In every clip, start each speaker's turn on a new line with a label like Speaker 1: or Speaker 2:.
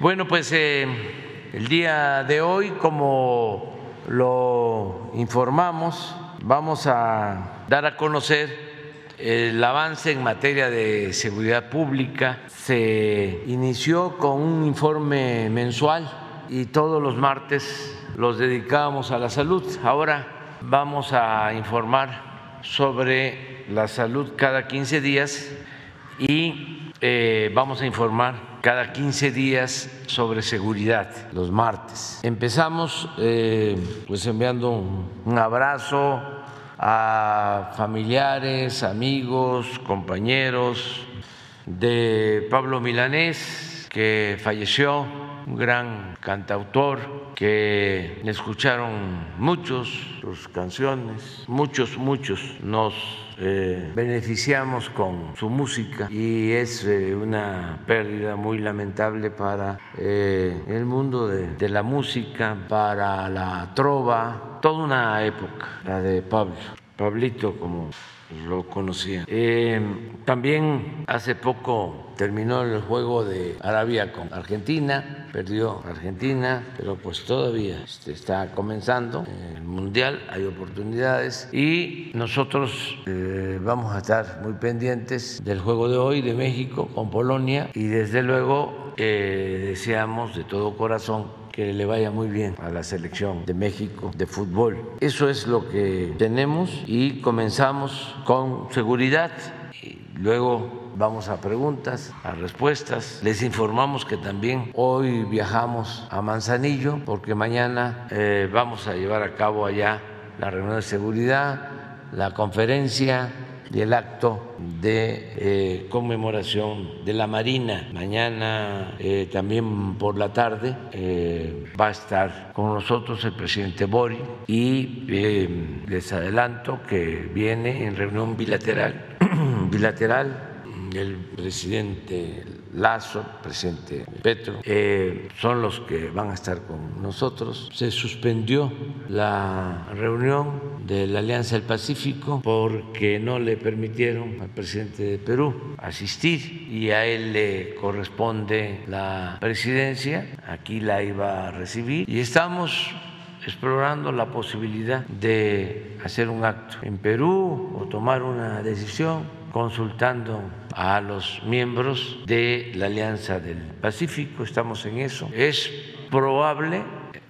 Speaker 1: Bueno, pues eh, el día de hoy, como lo informamos, vamos a dar a conocer el avance en materia de seguridad pública. Se inició con un informe mensual y todos los martes los dedicábamos a la salud. Ahora vamos a informar sobre la salud cada 15 días y eh, vamos a informar cada 15 días sobre seguridad los martes. Empezamos eh, pues enviando un, abrazo a familiares, amigos, compañeros de Pablo Milanés, que falleció, un gran cantautor que escucharon muchos sus canciones, muchos, muchos nos eh, beneficiamos con su música y es eh, una pérdida muy lamentable para eh, el mundo de, la música, para la trova, toda una época, la de Pablo, Pablito como lo conocía. También hace poco terminó el juego de Arabia con Argentina, perdió Argentina, pero pues todavía este, está comenzando el Mundial, hay oportunidades y nosotros eh, vamos a estar muy pendientes del juego de hoy de México con Polonia y desde luego eh, deseamos de todo corazón que le vaya muy bien a la selección de México de fútbol. Eso es lo que tenemos y comenzamos con seguridad. Y luego vamos a preguntas, a respuestas. Les informamos que también hoy viajamos a Manzanillo porque mañana eh, vamos a llevar a cabo allá la reunión de seguridad, la conferencia y el acto de eh, conmemoración de la Marina. Mañana eh, también por la tarde va a estar con nosotros el presidente Bori y les adelanto que viene en reunión bilateral, bilateral el presidente Lazo, presidente Petro, eh, son los que van a estar con nosotros. Se suspendió la reunión de la Alianza del Pacífico porque no le permitieron al presidente de Perú asistir y a él le corresponde la presidencia, aquí la iba a recibir y estamos explorando la posibilidad de hacer un acto en Perú o tomar una decisión consultando a los miembros de la Alianza del Pacífico, estamos en eso. Es probable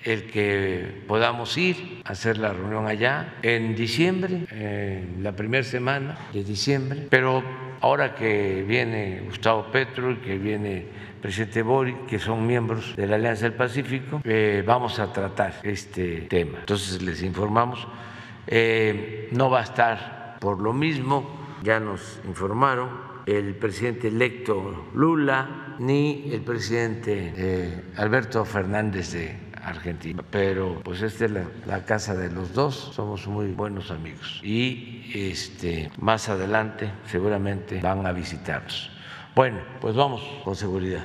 Speaker 1: el que podamos ir a hacer la reunión allá en diciembre, en la primera semana de diciembre, pero ahora que viene Gustavo Petro y que viene presidente Bori, que son miembros de la Alianza del Pacífico, eh, vamos a tratar este tema. Entonces les informamos, eh, no va a estar por lo mismo ya nos informaron, el presidente electo Lula ni el presidente eh, Alberto Fernández de Argentina. Pero pues esta es la, casa de los dos, somos muy buenos amigos. Y este, más adelante seguramente van a visitarnos. Bueno, pues vamos con seguridad.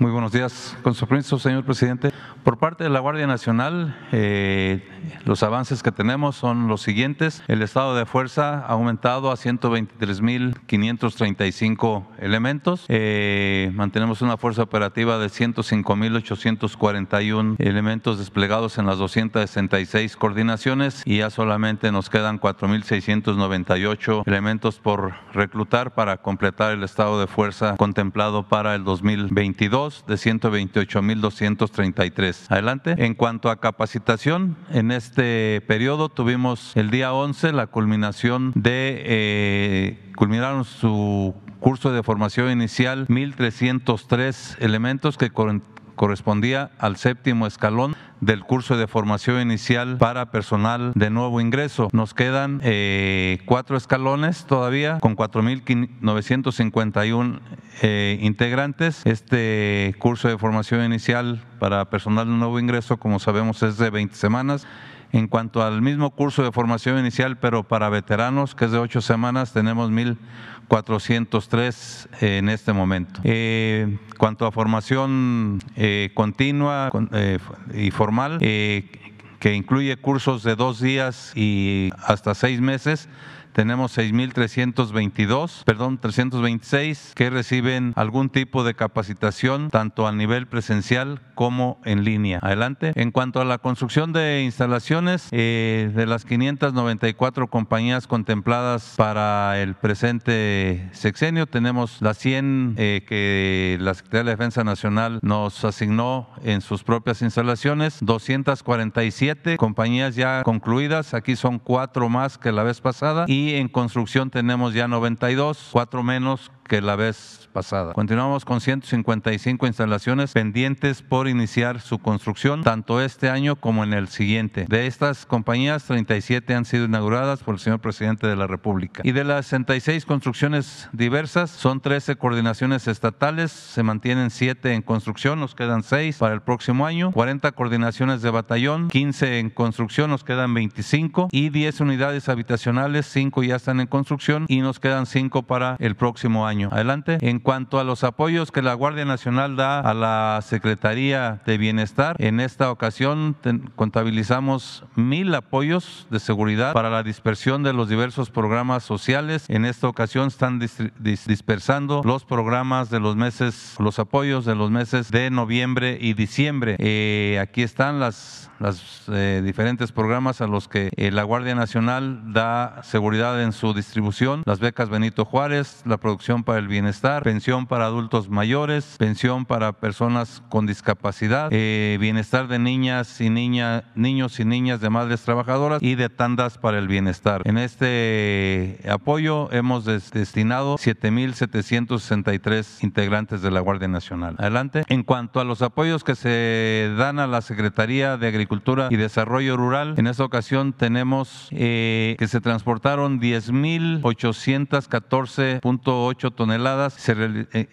Speaker 2: Muy buenos días. Con su permiso, señor presidente. Por parte de la Guardia Nacional, eh, los avances que tenemos son los siguientes. El estado de fuerza ha aumentado a 123.535 elementos. Eh, mantenemos una fuerza operativa de 105.841 elementos desplegados en las 266 coordinaciones y ya solamente nos quedan 4.698 elementos por reclutar para completar el estado de fuerza contemplado para el 2022 de 128.233. Adelante. En cuanto a capacitación, en este periodo tuvimos el día 11 la culminación de, eh, culminaron su curso de formación inicial 1.303 elementos que correspondía al séptimo escalón del curso de formación inicial para personal de nuevo ingreso. Nos quedan eh, cuatro escalones todavía con 4.951 eh, integrantes. Este curso de formación inicial para personal de nuevo ingreso, como sabemos, es de 20 semanas. En cuanto al mismo curso de formación inicial, pero para veteranos, que es de ocho semanas, tenemos 1.403 en este momento. Eh, cuanto a formación eh, continua eh, y formal, que incluye cursos de dos días y hasta seis meses, tenemos 6.322, perdón, 326 que reciben algún tipo de capacitación, tanto a nivel presencial como en línea. Adelante. En cuanto a la construcción de instalaciones, eh, de las 594 compañías contempladas para el presente sexenio, tenemos las 100 eh, que la Secretaría de Defensa Nacional nos asignó en sus propias instalaciones, 247 compañías ya concluidas, aquí son cuatro más que la vez pasada y en construcción tenemos ya 92, cuatro menos que la vez pasada. Continuamos con 155 instalaciones pendientes por iniciar su construcción, tanto este año como en el siguiente. De estas compañías, 37 han sido inauguradas por el señor presidente de la República. Y de las 66 construcciones diversas, son 13 coordinaciones estatales, se mantienen 7 en construcción, nos quedan 6 para el próximo año, 40 coordinaciones de batallón, 15 en construcción, nos quedan 25 y 10 unidades habitacionales, 5 ya están en construcción y nos quedan 5 para el próximo año. Adelante. En cuanto a los apoyos que la Guardia Nacional da a la Secretaría de Bienestar, en esta ocasión contabilizamos mil apoyos de seguridad para la dispersión de los diversos programas sociales. En esta ocasión están dispersando los programas de los meses, los apoyos de los meses de noviembre y diciembre. Eh, aquí están las eh, diferentes programas a los que eh, la Guardia Nacional da seguridad en su distribución, las becas Benito Juárez, la producción para el bienestar, pensión para adultos mayores, pensión para personas con discapacidad, eh, bienestar de niñas y niños y niñas de madres trabajadoras y de tandas para el bienestar. En este apoyo hemos destinado 7.763 integrantes de la Guardia Nacional. Adelante. En cuanto a los apoyos que se dan a la Secretaría de Agricultura, y Desarrollo Rural. En esta ocasión tenemos eh, que se transportaron 10.814.8 toneladas eh,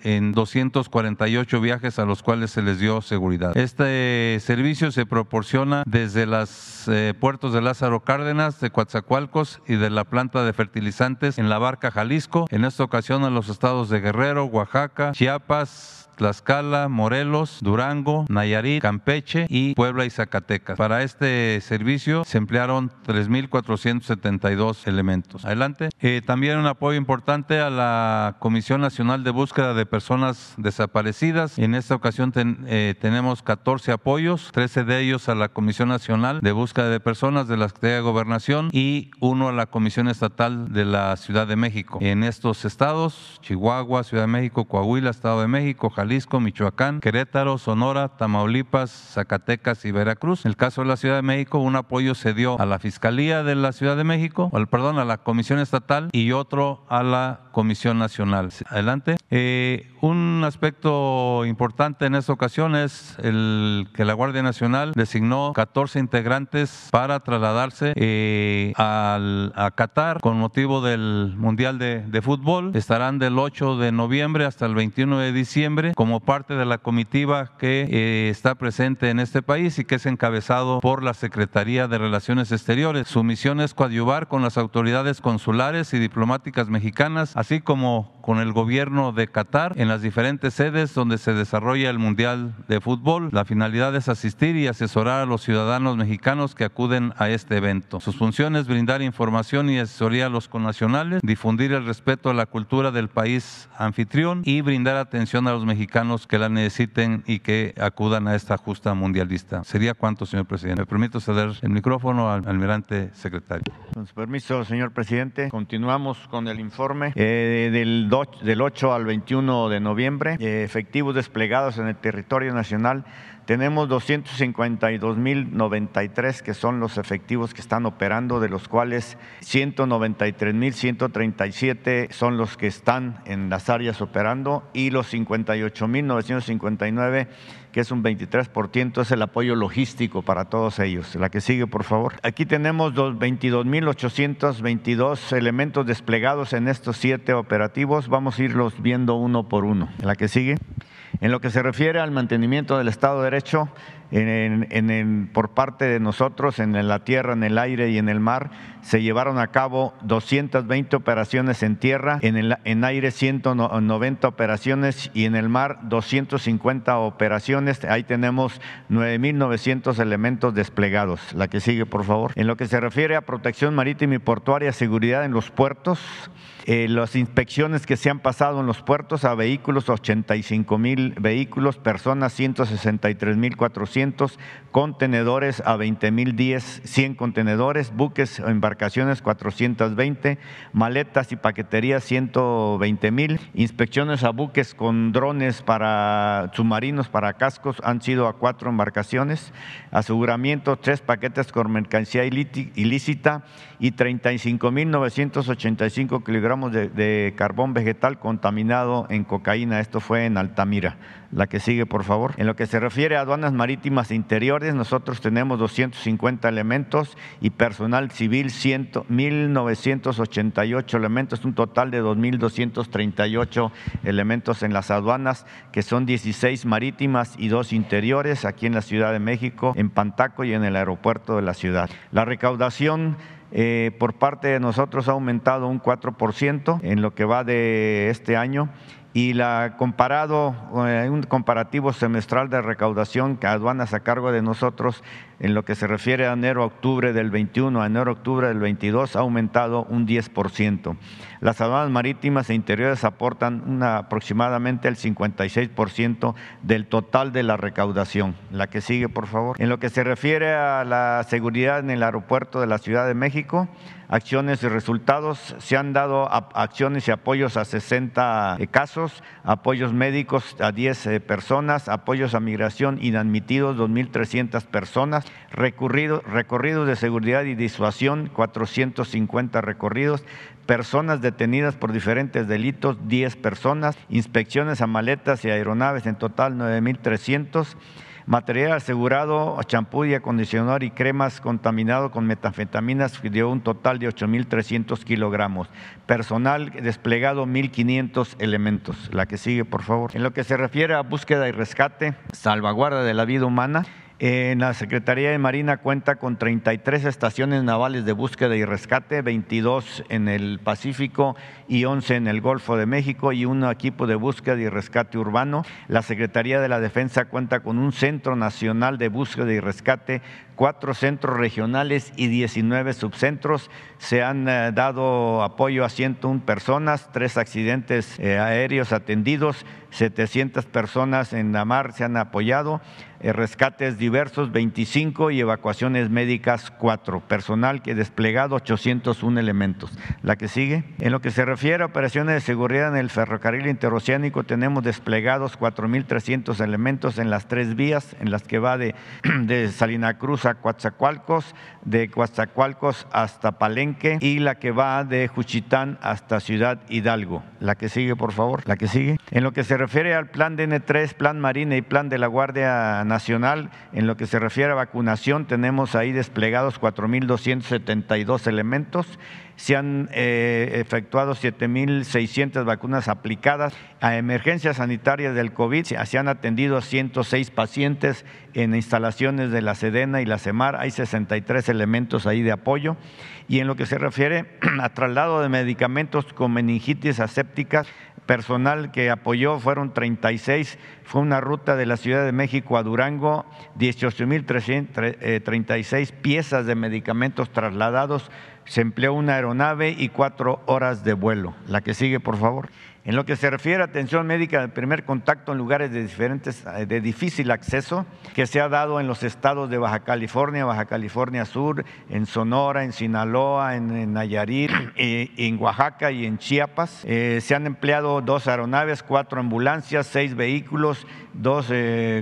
Speaker 2: en 248 viajes a los cuales se les dio seguridad. Este servicio se proporciona desde los eh, puertos de Lázaro Cárdenas, de Coatzacoalcos y de la planta de fertilizantes en la Barca, Jalisco. En esta ocasión a los estados de Guerrero, Oaxaca, Chiapas, Tlaxcala, Morelos, Durango, Nayarit, Campeche y Puebla y Zacatecas. Para este servicio se emplearon 3.472 elementos. Adelante. Eh, también un apoyo importante a la Comisión Nacional de Búsqueda de Personas Desaparecidas. En esta ocasión eh, tenemos 14 apoyos, 13 de ellos a la Comisión Nacional de Búsqueda de Personas de la Secretaría de Gobernación y uno a la Comisión Estatal de la Ciudad de México. En estos estados, Chihuahua, Ciudad de México, Coahuila, Estado de México, Jalisco, Michoacán, Querétaro, Sonora, Tamaulipas, Zacatecas y Veracruz. En el caso de la Ciudad de México, un apoyo se dio a la Fiscalía de la Ciudad de México, al, perdón, a la Comisión Estatal y otro a la Comisión Nacional. Adelante. Eh, un aspecto importante en esta ocasión es el que la Guardia Nacional designó 14 integrantes para trasladarse eh, al, a Qatar con motivo del Mundial de, Fútbol. Estarán del 8 de noviembre hasta el 21 de diciembre como parte de la comitiva que eh, está presente en este país y que es encabezado por la Secretaría de Relaciones Exteriores. Su misión es coadyuvar con las autoridades consulares y diplomáticas mexicanas, así como con el gobierno de Qatar en las diferentes sedes donde se desarrolla el Mundial de Fútbol. La finalidad es asistir y asesorar a los ciudadanos mexicanos que acuden a este evento. Sus funciones brindar información y asesoría a los connacionales, difundir el respeto a la cultura del país anfitrión y brindar atención a los mexicanos que la necesiten y que acudan a esta justa mundialista. ¿Sería cuánto, señor presidente? Me permito ceder el micrófono al almirante secretario.
Speaker 3: Con su permiso, señor presidente, continuamos con el informe eh, del, del 8 al 21 de noviembre, eh, efectivos desplegados en el territorio nacional tenemos 252.093 que son los efectivos que están operando, de los cuales 193.137 son los que están en las áreas operando y los 58.959 que es un 23%, es el apoyo logístico para todos ellos. La que sigue, por favor. Aquí tenemos 22.822 elementos desplegados en estos siete operativos. Vamos a irlos viendo uno por uno. La que sigue. En lo que se refiere al mantenimiento del Estado de Derecho, por parte de nosotros en la tierra, en el aire y en el mar. Se llevaron a cabo 220 operaciones en tierra, en, el, en aire 190 operaciones y en el mar 250 operaciones. Ahí tenemos 9.900 elementos desplegados. La que sigue, por favor. En lo que se refiere a protección marítima y portuaria, seguridad en los puertos, eh, las inspecciones que se han pasado en los puertos a vehículos, 85 mil vehículos, personas 163 mil 400, contenedores a 20 mil 10, 100 contenedores, buques o embarcaciones 420, maletas y paquetería 120 mil, inspecciones a buques con drones para submarinos, para cascos, han sido a cuatro embarcaciones, aseguramiento, tres paquetes con mercancía ilícita y 35 mil 985 kilogramos de, carbón vegetal contaminado en cocaína. Esto fue en Altamira. La que sigue, por favor. En lo que se refiere a aduanas marítimas interiores, nosotros tenemos 250 elementos y personal civil 1.988 elementos, un total de 2.238 elementos en las aduanas, que son 16 marítimas y dos interiores aquí en la Ciudad de México, en Pantaco y en el aeropuerto de la ciudad. La recaudación eh, por parte de nosotros ha aumentado un 4% en lo que va de este año y la comparado, eh, un comparativo semestral de recaudación que aduanas a cargo de nosotros en lo que se refiere a enero-octubre del 21 a enero-octubre del 22 ha aumentado un 10%. Las aduanas marítimas e interiores aportan aproximadamente el 56% del total de la recaudación. La que sigue, por favor. En lo que se refiere a la seguridad en el aeropuerto de la Ciudad de México, acciones y resultados. Se han dado acciones y apoyos a 60 eh, casos, apoyos médicos a 10 eh, personas, apoyos a migración inadmitidos 2.300 personas, recorridos de seguridad y disuasión 450 recorridos, personas detenidas por diferentes delitos 10 personas, inspecciones a maletas y aeronaves en total 9.300 Material asegurado, champú y acondicionador y cremas contaminado con metanfetaminas dio un total de 8.300 kilogramos. Personal desplegado 1.500 elementos. La que sigue, por favor. En lo que se refiere a búsqueda y rescate, salvaguarda de la vida humana, en la Secretaría de Marina cuenta con 33 estaciones navales de búsqueda y rescate, 22 en el Pacífico y 11 en el Golfo de México y un equipo de búsqueda y rescate urbano. La Secretaría de la Defensa cuenta con un Centro Nacional de Búsqueda y Rescate cuatro centros regionales y 19 subcentros. Se han eh, dado apoyo a 101 personas, tres accidentes eh, aéreos atendidos, 700 personas en la mar se han apoyado, eh, rescates diversos 25 y evacuaciones médicas 4. Personal que desplegado 801 elementos. La que sigue. En lo que se refiere a operaciones de seguridad en el ferrocarril interoceánico, tenemos desplegados 4.300 elementos en las tres vías, en las que va de, de Salina Cruz a Coatzacoalcos, de Coatzacoalcos hasta Palenque y la que va de Juchitán hasta Ciudad Hidalgo. La que sigue, por favor. La que sigue. En lo que se refiere al plan DN3, plan Marina y plan de la Guardia Nacional, en lo que se refiere a vacunación, tenemos ahí desplegados 4.272 elementos se han eh, efectuado 7.600 vacunas aplicadas a emergencias sanitarias del COVID. Se han atendido a 106 pacientes en instalaciones de la Sedena y la CEMAR. Hay 63 elementos ahí de apoyo. Y en lo que se refiere a traslado de medicamentos con meningitis aséptica, personal que apoyó fueron 36. Fue una ruta de la Ciudad de México a Durango, 18.336 eh, piezas de medicamentos trasladados se empleó una aeronave y cuatro horas de vuelo. La que sigue, por favor. En lo que se refiere a atención médica de primer contacto en lugares de, diferentes, eh, de difícil acceso, que se ha dado en los estados de Baja California, Baja California Sur, en Sonora, en Sinaloa, en, Nayarit, eh, en Oaxaca y en Chiapas. Eh, se han empleado dos aeronaves, cuatro ambulancias, seis vehículos, dos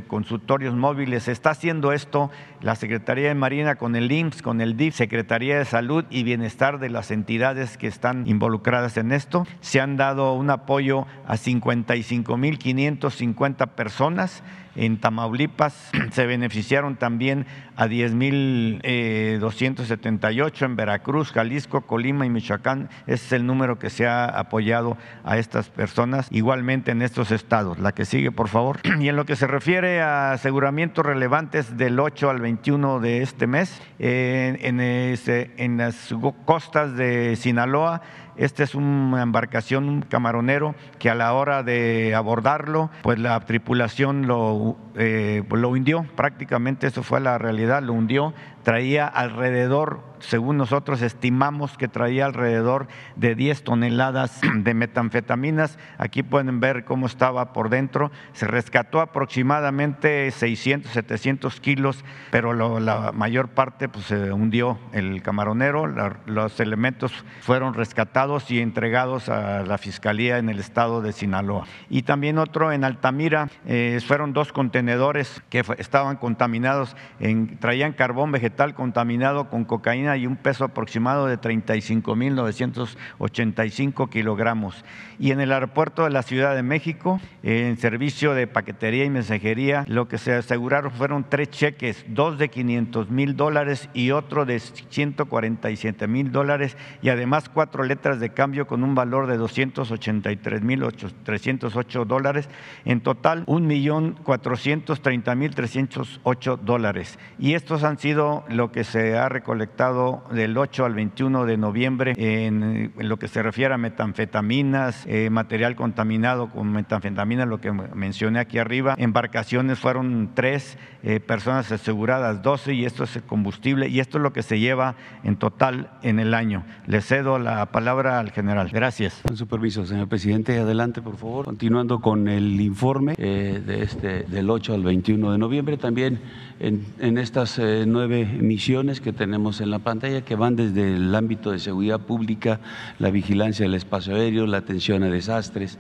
Speaker 3: consultorios móviles. Se está haciendo esto la Secretaría de Marina con el IMSS, con el DIF, Secretaría de Salud y Bienestar de las entidades que están involucradas en esto. Se han dado un apoyo a 55.550 personas En Tamaulipas se beneficiaron también a 10.278 en Veracruz, Jalisco, Colima y Michoacán. Ese es el número que se ha apoyado a estas personas, igualmente en estos estados. La que sigue, por favor. Y en lo que se refiere a aseguramientos relevantes del 8 al 21 de este mes, en, en las costas de Sinaloa, esta es una embarcación, un camaronero, que a la hora de abordarlo, pues la tripulación lo, eh, lo hundió, prácticamente eso fue la realidad, lo hundió, traía alrededor según nosotros estimamos que traía alrededor de 10 toneladas de metanfetaminas. Aquí pueden ver cómo estaba por dentro. Se rescató aproximadamente 600, 700 kilos, pero la mayor parte pues, se hundió el camaronero. los elementos fueron rescatados y entregados a la Fiscalía en el estado de Sinaloa. Y también otro en Altamira, eh, fueron dos contenedores que estaban contaminados, en, traían carbón vegetal contaminado con cocaína y un peso aproximado de 35.985 kilogramos. Y en el aeropuerto de la Ciudad de México, en servicio de paquetería y mensajería, lo que se aseguraron fueron tres cheques, dos de 500 mil dólares y otro de 147 mil dólares, y además cuatro letras de cambio con un valor de 283 mil 308 dólares. En total, un millón 430 mil 308 dólares. Y estos han sido lo que se ha recolectado del 8 al 21 de noviembre en, lo que se refiere a metanfetaminas, eh, material contaminado con metanfetaminas, lo que mencioné aquí arriba. Embarcaciones fueron tres, eh, personas aseguradas 12 y esto es el combustible y esto es lo que se lleva en total en el año. Le cedo la palabra al general. Gracias.
Speaker 4: Con su permiso, señor presidente, adelante por favor. Continuando con el informe eh, de este, del 8 al 21 de noviembre, también en, en estas nueve misiones que tenemos en la pantalla que van desde el ámbito de seguridad pública, la vigilancia del espacio aéreo, la atención a desastres.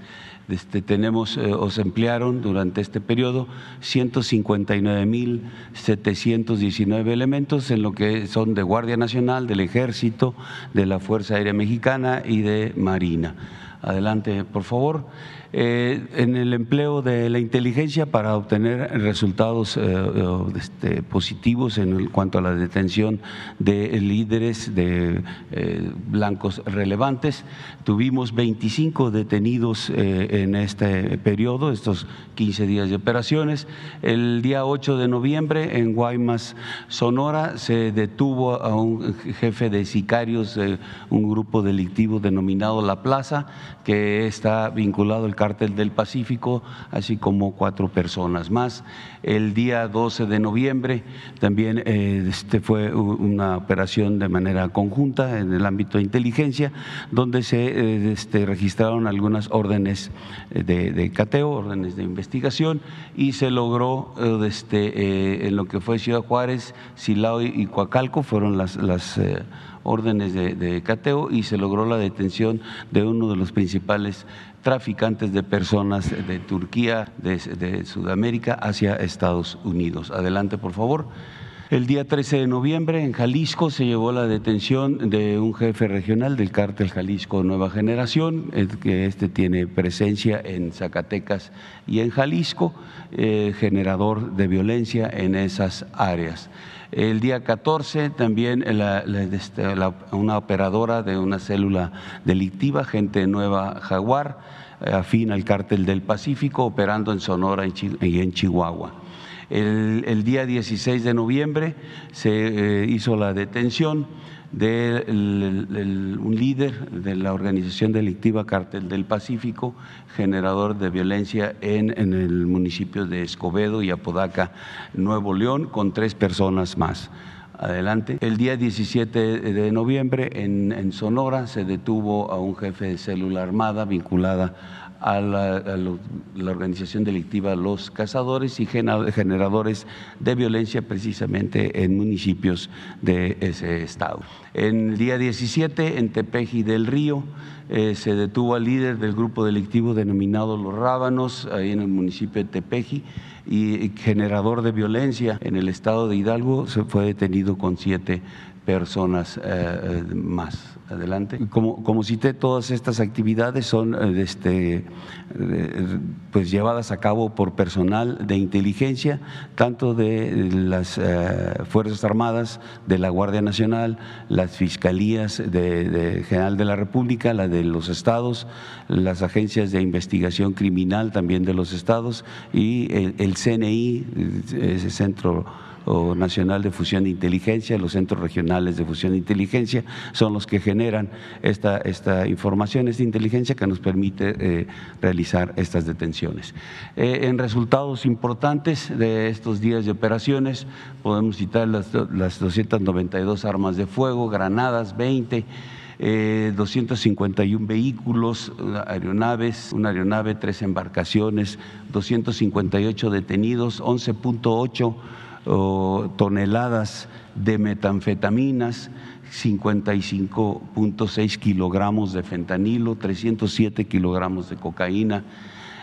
Speaker 4: Este, tenemos eh, o se emplearon durante este periodo 159.719 elementos en lo que son de Guardia Nacional, del Ejército, de la Fuerza Aérea Mexicana y de Marina. Adelante, por favor. Eh, en el empleo de la inteligencia para obtener resultados eh, eh, este, positivos en cuanto a la detención de líderes de blancos relevantes. Tuvimos 25 detenidos en este periodo, estos 15 días de operaciones. El día 8 de noviembre en Guaymas, Sonora, se detuvo a un jefe de sicarios de un grupo delictivo denominado La Plaza, que está vinculado al cártel del Pacífico, así como cuatro personas más. El día 12 de noviembre también eh, este fue una operación de manera conjunta en el ámbito de inteligencia, donde se eh, este, registraron algunas órdenes de, cateo, órdenes de investigación, y se logró este, en lo que fue Ciudad Juárez, Silao y Coacalco, fueron las órdenes de, cateo y se logró la detención de uno de los principales traficantes de personas de Turquía, de, Sudamérica, hacia Estados Unidos. Adelante, por favor. El día 13 de noviembre en Jalisco se llevó la detención de un jefe regional del cártel Jalisco Nueva Generación, que este tiene presencia en Zacatecas y en Jalisco, eh, generador de violencia en esas áreas. El día 14 también este, una operadora de una célula delictiva, gente nueva Jaguar, afín al cártel del Pacífico, operando en Sonora y en Chihuahua. El, día 16 de noviembre se eh, hizo la detención de un líder de la organización delictiva Cártel del Pacífico, generador de violencia en, el municipio de Escobedo y Apodaca, Nuevo León, con tres personas más. Adelante. El día 17 de noviembre en, Sonora se detuvo a un jefe de célula armada vinculada a la, organización delictiva Los Cazadores y generadores de violencia precisamente en municipios de ese estado. En el día 17, en Tepeji del Río, eh, se detuvo al líder del grupo delictivo denominado Los Rábanos, ahí en el municipio de Tepeji, y generador de violencia en el estado de Hidalgo, se fue detenido con siete personas más adelante. Como, como cité, todas estas actividades son este, pues llevadas a cabo por personal de inteligencia, tanto de las Fuerzas Armadas, de la Guardia Nacional, las fiscalías de, general de la República, la de los estados, las agencias de investigación criminal también de los estados y el, el CNI, ese centro Nacional de Fusión de Inteligencia, los centros regionales de fusión de inteligencia, son los que generan esta, esta información, esta inteligencia que nos permite eh, realizar estas detenciones. Eh, en resultados importantes de estos días de operaciones, podemos citar las, las 292 armas de fuego, granadas, 20. 251 eh, vehículos, aeronaves, una aeronave, tres embarcaciones, 258 detenidos, 11.8 toneladas de metanfetaminas, 55.6 kilogramos de fentanilo, 307 kilogramos de cocaína,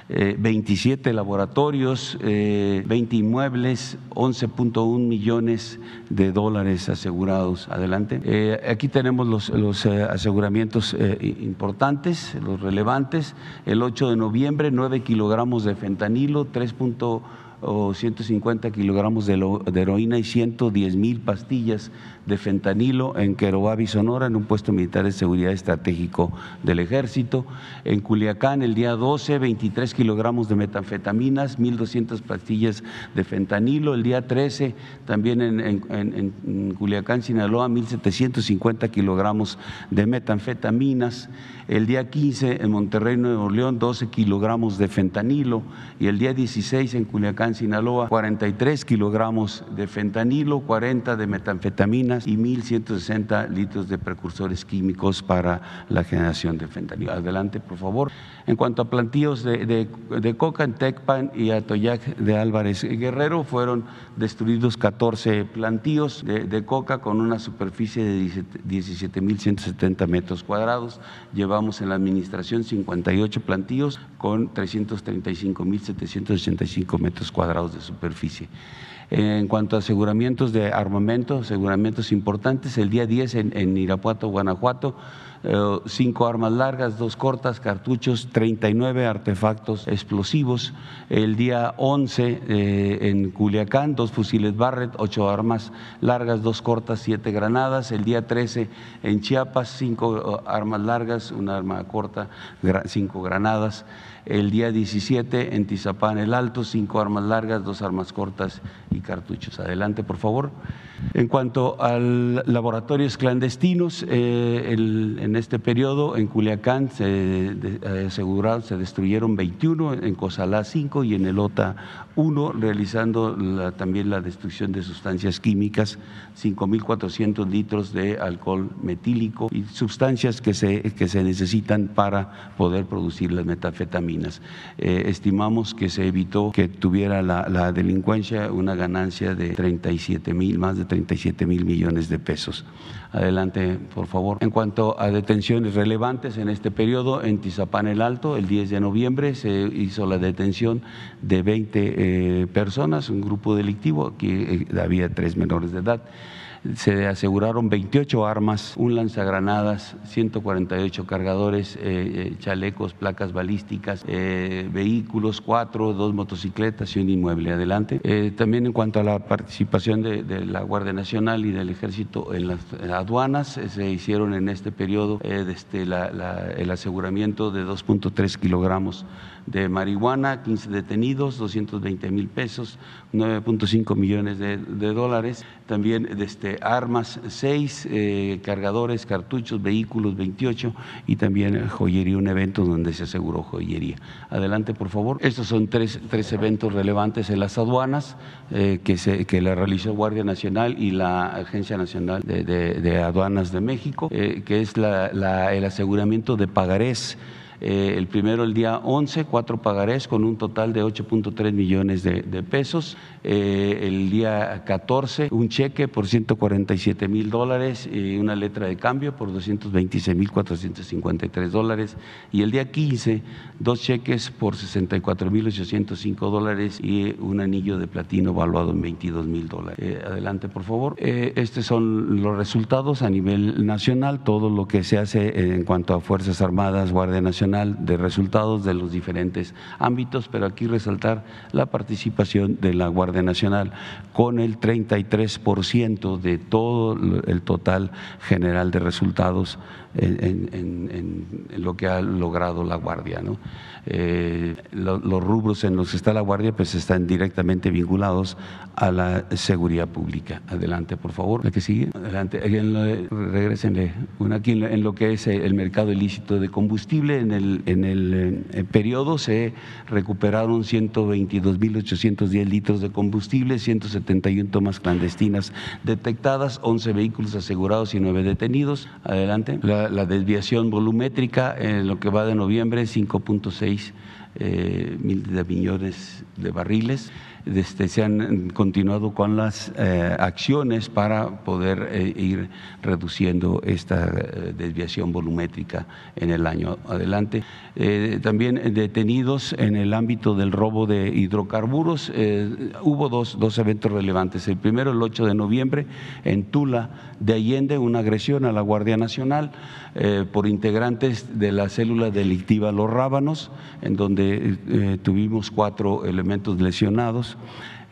Speaker 4: 27 eh, laboratorios, 20 eh, inmuebles, 11.1 millones de dólares asegurados. Adelante. Eh, aquí tenemos los, aseguramientos importantes, los relevantes. El 8 de noviembre, 9 kilogramos de fentanilo, 3.1 o 150 kilogramos de, heroína y 110 mil pastillas de fentanilo en Querobabi, Sonora, en un puesto militar de seguridad estratégico del ejército. En Culiacán, el día 12, 23 kilogramos de metanfetaminas, 1.200 pastillas de fentanilo. El día 13, también en, en Culiacán, Sinaloa, 1.750 kilogramos de metanfetaminas. El día 15, en Monterrey, Nuevo León, 12 kilogramos de fentanilo. Y el día 16, en Culiacán, Sinaloa, 43 kilogramos de fentanilo, 40 de metanfetaminas y 1.160 litros de precursores químicos para la generación de fentanilo. Adelante, por favor. En cuanto a plantíos de, coca en Tecpan y Atoyac de Álvarez Guerrero, fueron destruidos 14 plantíos de, coca con una superficie de 17.170 metros cuadrados. Llevamos en la administración 58 plantíos con 335.785 metros cuadrados de superficie. En cuanto a aseguramientos de armamento, aseguramientos importantes, el día 10 en, Irapuato, Guanajuato, eh, cinco armas largas, dos cortas, cartuchos, 39 artefactos explosivos. El día 11 eh, en Culiacán, dos fusiles Barrett, ocho armas largas, dos cortas, siete granadas. El día 13 en Chiapas, cinco eh, armas largas, una arma corta, cinco granadas el día 17 en Tizapán el Alto, cinco armas largas, dos armas cortas y cartuchos. Adelante, por favor. En cuanto a laboratorios clandestinos, eh, en este periodo en Culiacán se aseguraron, se destruyeron 21, en Cosalá 5 y en Elota 1, realizando también la destrucción de sustancias químicas, 5.400 litros de alcohol metílico y sustancias que se, que se necesitan para poder producir las metafetaminas. Eh, estimamos que se evitó que tuviera la, la delincuencia una ganancia de 37 mil, más de 37 mil millones de pesos. Adelante, por favor. En cuanto a detenciones relevantes en este periodo, en Tizapán el Alto, el 10 de noviembre se hizo la detención de 20 eh, personas, un grupo delictivo, aquí eh, había tres menores de edad se aseguraron 28 armas, un lanzagranadas, 148 cargadores, eh, eh, chalecos, placas balísticas, eh, vehículos, cuatro, dos motocicletas y un inmueble. Adelante. también en cuanto a la participación de, la Guardia Nacional y del Ejército en las aduanas, se hicieron en este periodo este, el aseguramiento de 2.3 kilogramos de marihuana, 15 detenidos, 220 mil pesos, 9.5 millones de, dólares, también este, armas 6, eh, cargadores, cartuchos, vehículos 28 y también joyería, un evento donde se aseguró joyería. Adelante, por favor. Estos son tres, tres eventos relevantes en las aduanas eh, que, se, que la realizó Guardia Nacional y la Agencia Nacional de, Aduanas de México, eh, que es la, el aseguramiento de pagarés Eh, el primero el día 11, cuatro pagarés con un total de 8.3 millones de, pesos. Eh, el día 14, un cheque por 147 mil dólares y una letra de cambio por 226 mil 453 dólares. Y el día 15, dos cheques por 64 mil 805 dólares y un anillo de platino valuado en 22 mil dólares. Eh, adelante, por favor. estos son los resultados a nivel nacional, todo lo que se hace en cuanto a Fuerzas Armadas, Guardia Nacional de resultados de los diferentes ámbitos, pero aquí resaltar la participación de la Guardia Nacional con el 33% de todo el total general de resultados en, lo que ha logrado la Guardia. Eh, los rubros en los que está la Guardia pues están directamente vinculados a la seguridad pública. Adelante, por favor. La que sigue. Adelante. Regresenle una aquí en lo que es el mercado ilícito de combustible. En en el eh, periodo se recuperaron 122.810 litros de combustible, 171 tomas clandestinas detectadas, 11 vehículos asegurados y 9 detenidos. Adelante. La, desviación volumétrica en lo que va de noviembre, 5.6 eh, mil de millones de barriles. Este, se han continuado con las eh, acciones para poder eh, ir reduciendo esta eh, desviación volumétrica en el año adelante. también detenidos en el ámbito del robo de hidrocarburos, hubo dos, dos eventos relevantes. El primero, el 8 de noviembre, en Tula de Allende, una agresión a la Guardia Nacional por integrantes de la célula delictiva Los Rábanos, en donde tuvimos cuatro elementos lesionados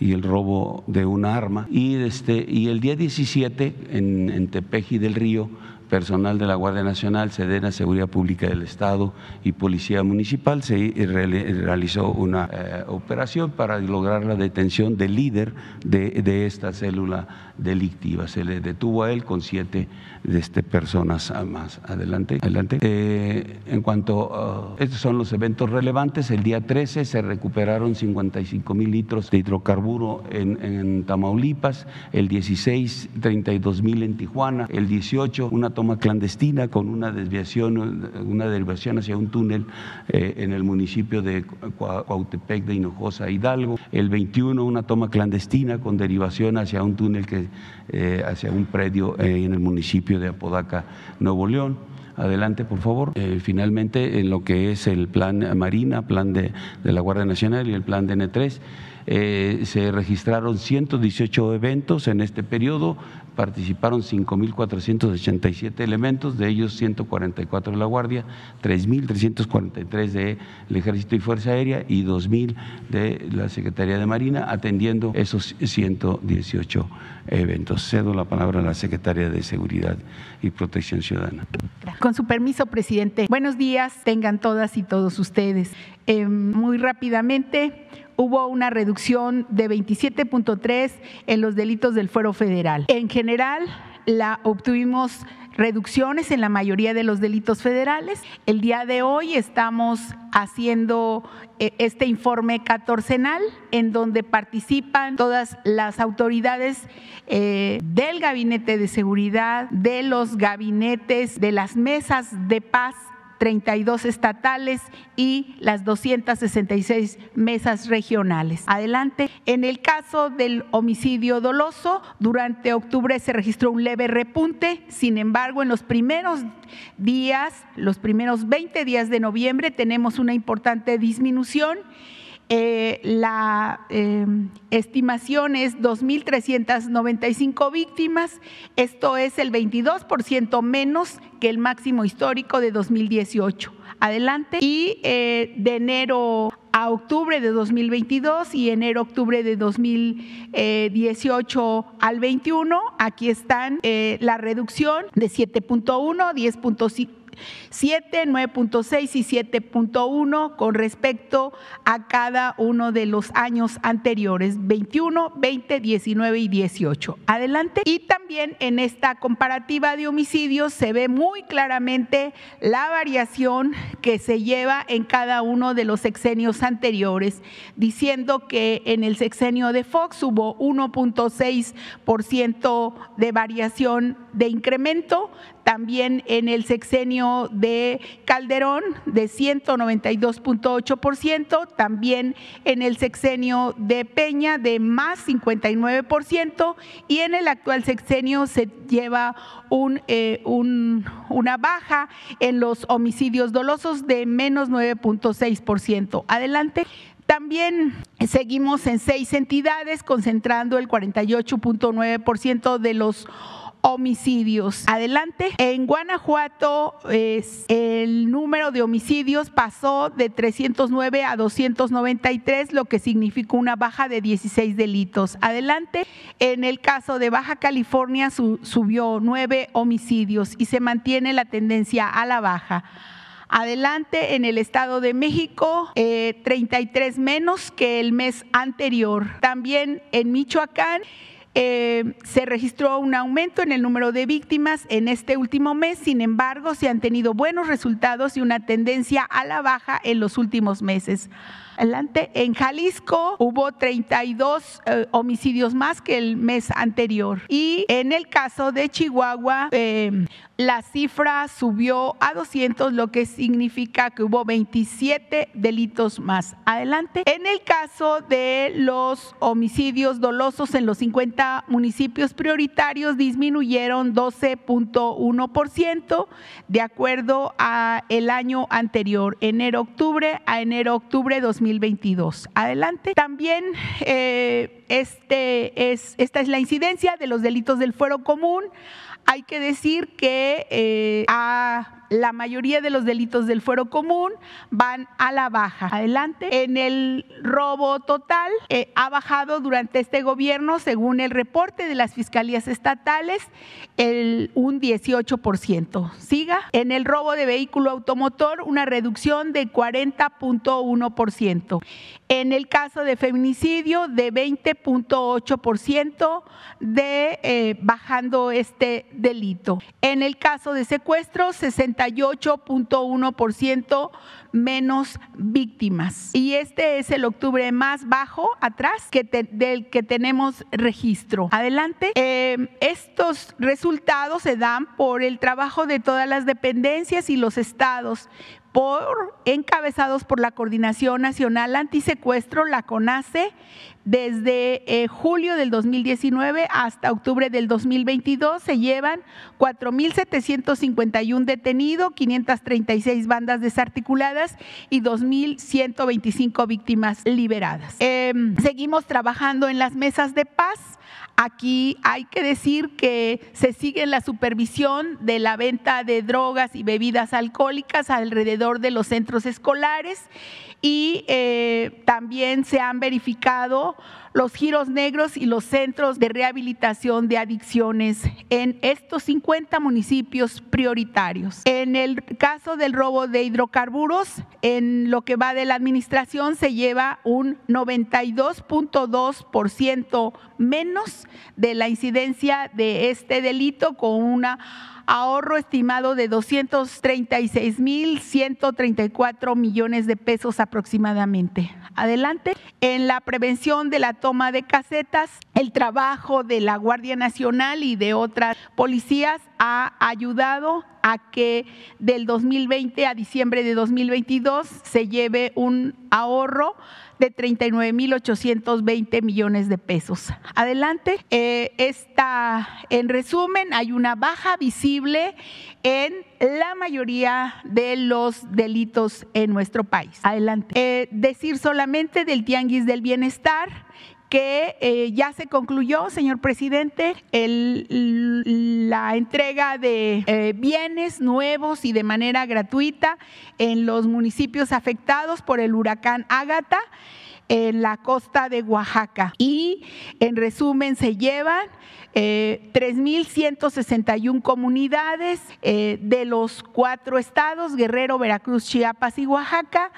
Speaker 4: y el robo de una arma. Y, este, y el día 17 en, en Tepeji del Río personal de la Guardia Nacional, Sedena, Seguridad Pública del Estado y Policía Municipal se realizó una eh, operación para lograr la detención del líder de, esta célula delictiva. Se le detuvo a él con siete de este, personas más. Adelante. adelante. Eh, en cuanto a estos son los eventos relevantes, el día 13 se recuperaron 55 mil litros de hidrocarburo en, en Tamaulipas, el 16 32 mil en Tijuana, el 18 una toma clandestina con una desviación, una derivación hacia un túnel eh, en el municipio de Cuautepec de Hinojosa, Hidalgo. El 21, una toma clandestina con derivación hacia un túnel que, eh, hacia un predio eh, en el municipio de Apodaca, Nuevo León. Adelante, por favor. finalmente, en lo que es el plan Marina, plan de, de la Guardia Nacional y el plan de N3, se registraron 118 eventos en este periodo, participaron 5.487 elementos, de ellos 144 de la Guardia, 3.343 del Ejército y Fuerza Aérea y 2.000 de la Secretaría de Marina, atendiendo esos 118 eventos. Cedo la palabra a la Secretaria de Seguridad y Protección Ciudadana.
Speaker 5: Con su permiso, presidente. Buenos días, tengan todas y todos ustedes. Eh, muy rápidamente, hubo una reducción de 27.3 en los delitos del fuero federal. En general, la obtuvimos reducciones en la mayoría de los delitos federales. El día de hoy estamos haciendo eh, este informe catorcenal en donde participan todas las autoridades eh, del gabinete de seguridad, de los gabinetes, de las mesas de paz 32 estatales y las 266 mesas regionales. Adelante. En el caso del homicidio doloso, durante octubre se registró un leve repunte, sin embargo, en los primeros días, los primeros 20 días de noviembre, tenemos una importante disminución eh, la eh, estimación es 2.395 víctimas, esto es el 22% menos que el máximo histórico de 2018. Adelante. Y eh, de enero a octubre de 2022 y enero-octubre de 2018 al 21, aquí están la reducción de 7.1, 10.5 7, 9.6 y 7.1 con respecto a cada uno de los años anteriores, 21, 20, 19 y 18. Adelante. Y también en esta comparativa de homicidios se ve muy claramente la variación que se lleva en cada uno de los sexenios anteriores, diciendo que en el sexenio de Fox hubo 1.6% de variación de incremento, también en el sexenio de Calderón de 192.8%, también en el sexenio de Peña de más 59% y en el actual sexenio se lleva eh, un, una baja en los homicidios dolosos de menos 9.6%. Adelante. También seguimos en seis entidades, concentrando el 48.9% de los homicidios. Adelante. En Guanajuato el número de homicidios pasó de 309 a 293, lo que significó una baja de 16 delitos. Adelante. En el caso de Baja California subió nueve homicidios y se mantiene la tendencia a la baja. Adelante, en el Estado de México, 33 eh, menos que el mes anterior. También en Michoacán. Eh, se registró un aumento en el número de víctimas en este último mes, sin embargo, se han tenido buenos resultados y una tendencia a la baja en los últimos meses. Adelante. En Jalisco hubo 32 eh, homicidios más que el mes anterior. Y en el caso de Chihuahua, eh, la cifra subió a 200, lo que significa que hubo 27 delitos más. Adelante. En el caso de los homicidios dolosos en los 50 municipios prioritarios, disminuyeron 12.1% de acuerdo a el año anterior, enero-octubre a enero-octubre 2022. Adelante. También eh, este es, esta es la incidencia de los delitos del fuero común. Hay que decir que eh, a la mayoría de los delitos del fuero común van a la baja. Adelante. En el robo total eh, ha bajado durante este gobierno, según el reporte de las fiscalías estatales, el, un 18%. Siga. En el robo de vehículo automotor, una reducción de 40.1%. En el caso de feminicidio, de 20.8% de eh, bajando este delito. En el caso de secuestro, 60 38.1% menos víctimas. Y este es el octubre más bajo atrás que del que tenemos registro. Adelante. Eh, estos resultados se dan por el trabajo de todas las dependencias y los estados por, encabezados por la Coordinación Nacional Antisecuestro, la CONACE, desde eh, julio del 2019 hasta octubre del 2022 se llevan 4.751 detenidos, 536 bandas desarticuladas y 2.125 víctimas liberadas. Em, seguimos trabajando en las mesas de paz Aquí hay que decir que se sigue la supervisión de la venta de drogas y bebidas alcohólicas alrededor de los centros escolares y eh, también se han verificado los giros negros y los centros de rehabilitación de adicciones en estos 50 municipios prioritarios. En el caso del robo de hidrocarburos, en lo que va de la administración se lleva un 92.2% menos de la incidencia de este delito con una ahorro estimado de 236.134 millones de pesos aproximadamente. Adelante. En la prevención de la toma de casetas, el trabajo de la Guardia Nacional y de otras policías ha ayudado a que del 2020 a diciembre de 2022 se lleve un ahorro de 39.820 millones de pesos. Adelante. Eh, esta, en resumen, hay una baja visible en la mayoría de los delitos en nuestro país. Adelante. Eh, decir solamente del tianguis del bienestar que eh, ya se concluyó, señor presidente, la entrega de eh, bienes nuevos y de manera gratuita en los municipios afectados por el huracán Ágata en la costa de Oaxaca. Y en resumen se llevan 3.161 eh, comunidades de los cuatro estados, Guerrero, Veracruz, Chiapas y Oaxaca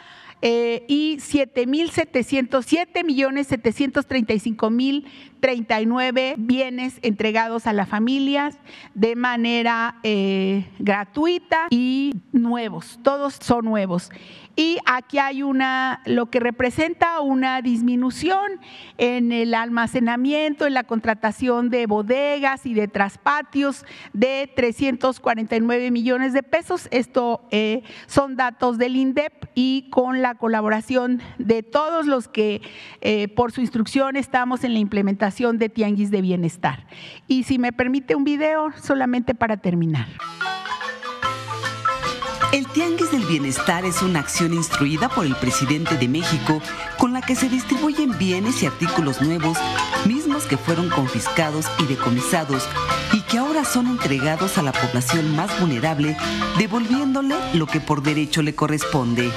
Speaker 5: eh, y 7 millones 735 mil 39 bienes entregados a las familias de manera eh, gratuita y nuevos, todos son nuevos. Y aquí hay una, lo que representa una disminución en el almacenamiento, en la contratación de bodegas y de traspatios de 349 millones de pesos. Esto eh, son datos del INDEP y con la colaboración de todos los que eh, por su instrucción estamos en la implementación de Tianguis de Bienestar. Y si me permite un video solamente para terminar.
Speaker 6: El Tianguis del Bienestar es una acción instruida por el presidente de México con la que se distribuyen bienes y artículos nuevos, mismos que fueron confiscados y decomisados y que ahora son entregados a la población más vulnerable, devolviéndole lo que por derecho le corresponde.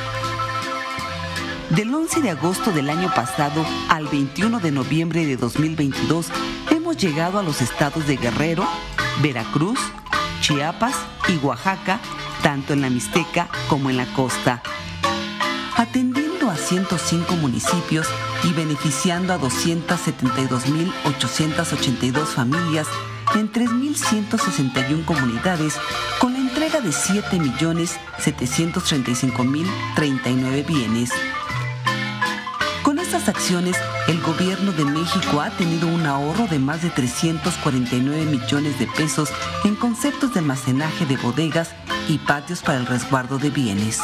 Speaker 6: Del 11 de agosto del año pasado al 21 de noviembre de 2022, hemos llegado a los estados de Guerrero, Veracruz, Chiapas y Oaxaca tanto en la Mixteca como en la costa, atendiendo a 105 municipios y beneficiando a 272.882 familias en 3.161 comunidades con la entrega de 7.735.039 bienes. Con estas acciones, el gobierno de México ha tenido un ahorro de más de 349 millones de pesos en conceptos de almacenaje de bodegas y patios para el resguardo de bienes.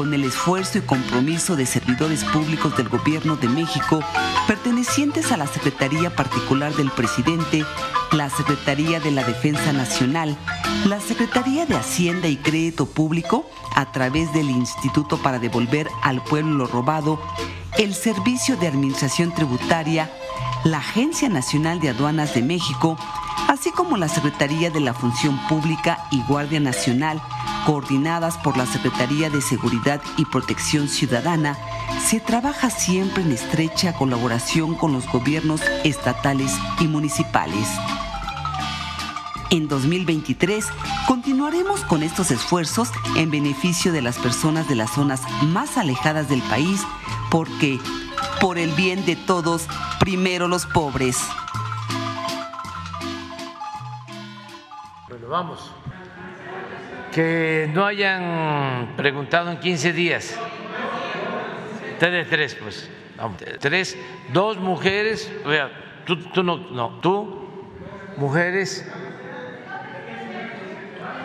Speaker 6: Con el esfuerzo y compromiso de servidores públicos del Gobierno de México, pertenecientes a la Secretaría Particular del Presidente, la Secretaría de la Defensa Nacional, la Secretaría de Hacienda y Crédito Público, a través del Instituto para Devolver al Pueblo lo Robado, el Servicio de Administración Tributaria, la Agencia Nacional de Aduanas de México, así como la Secretaría de la Función Pública y Guardia Nacional, coordinadas por la Secretaría de Seguridad y Protección Ciudadana, se trabaja siempre en estrecha colaboración con los gobiernos estatales y municipales. En 2023 continuaremos con estos esfuerzos en beneficio de las personas de las zonas más alejadas del país porque, por el bien de todos, primero los pobres.
Speaker 1: vamos. Que no hayan preguntado en 15 días. Ustedes tres, pues. Tres, dos mujeres. Tú, tú no, no, tú, mujeres.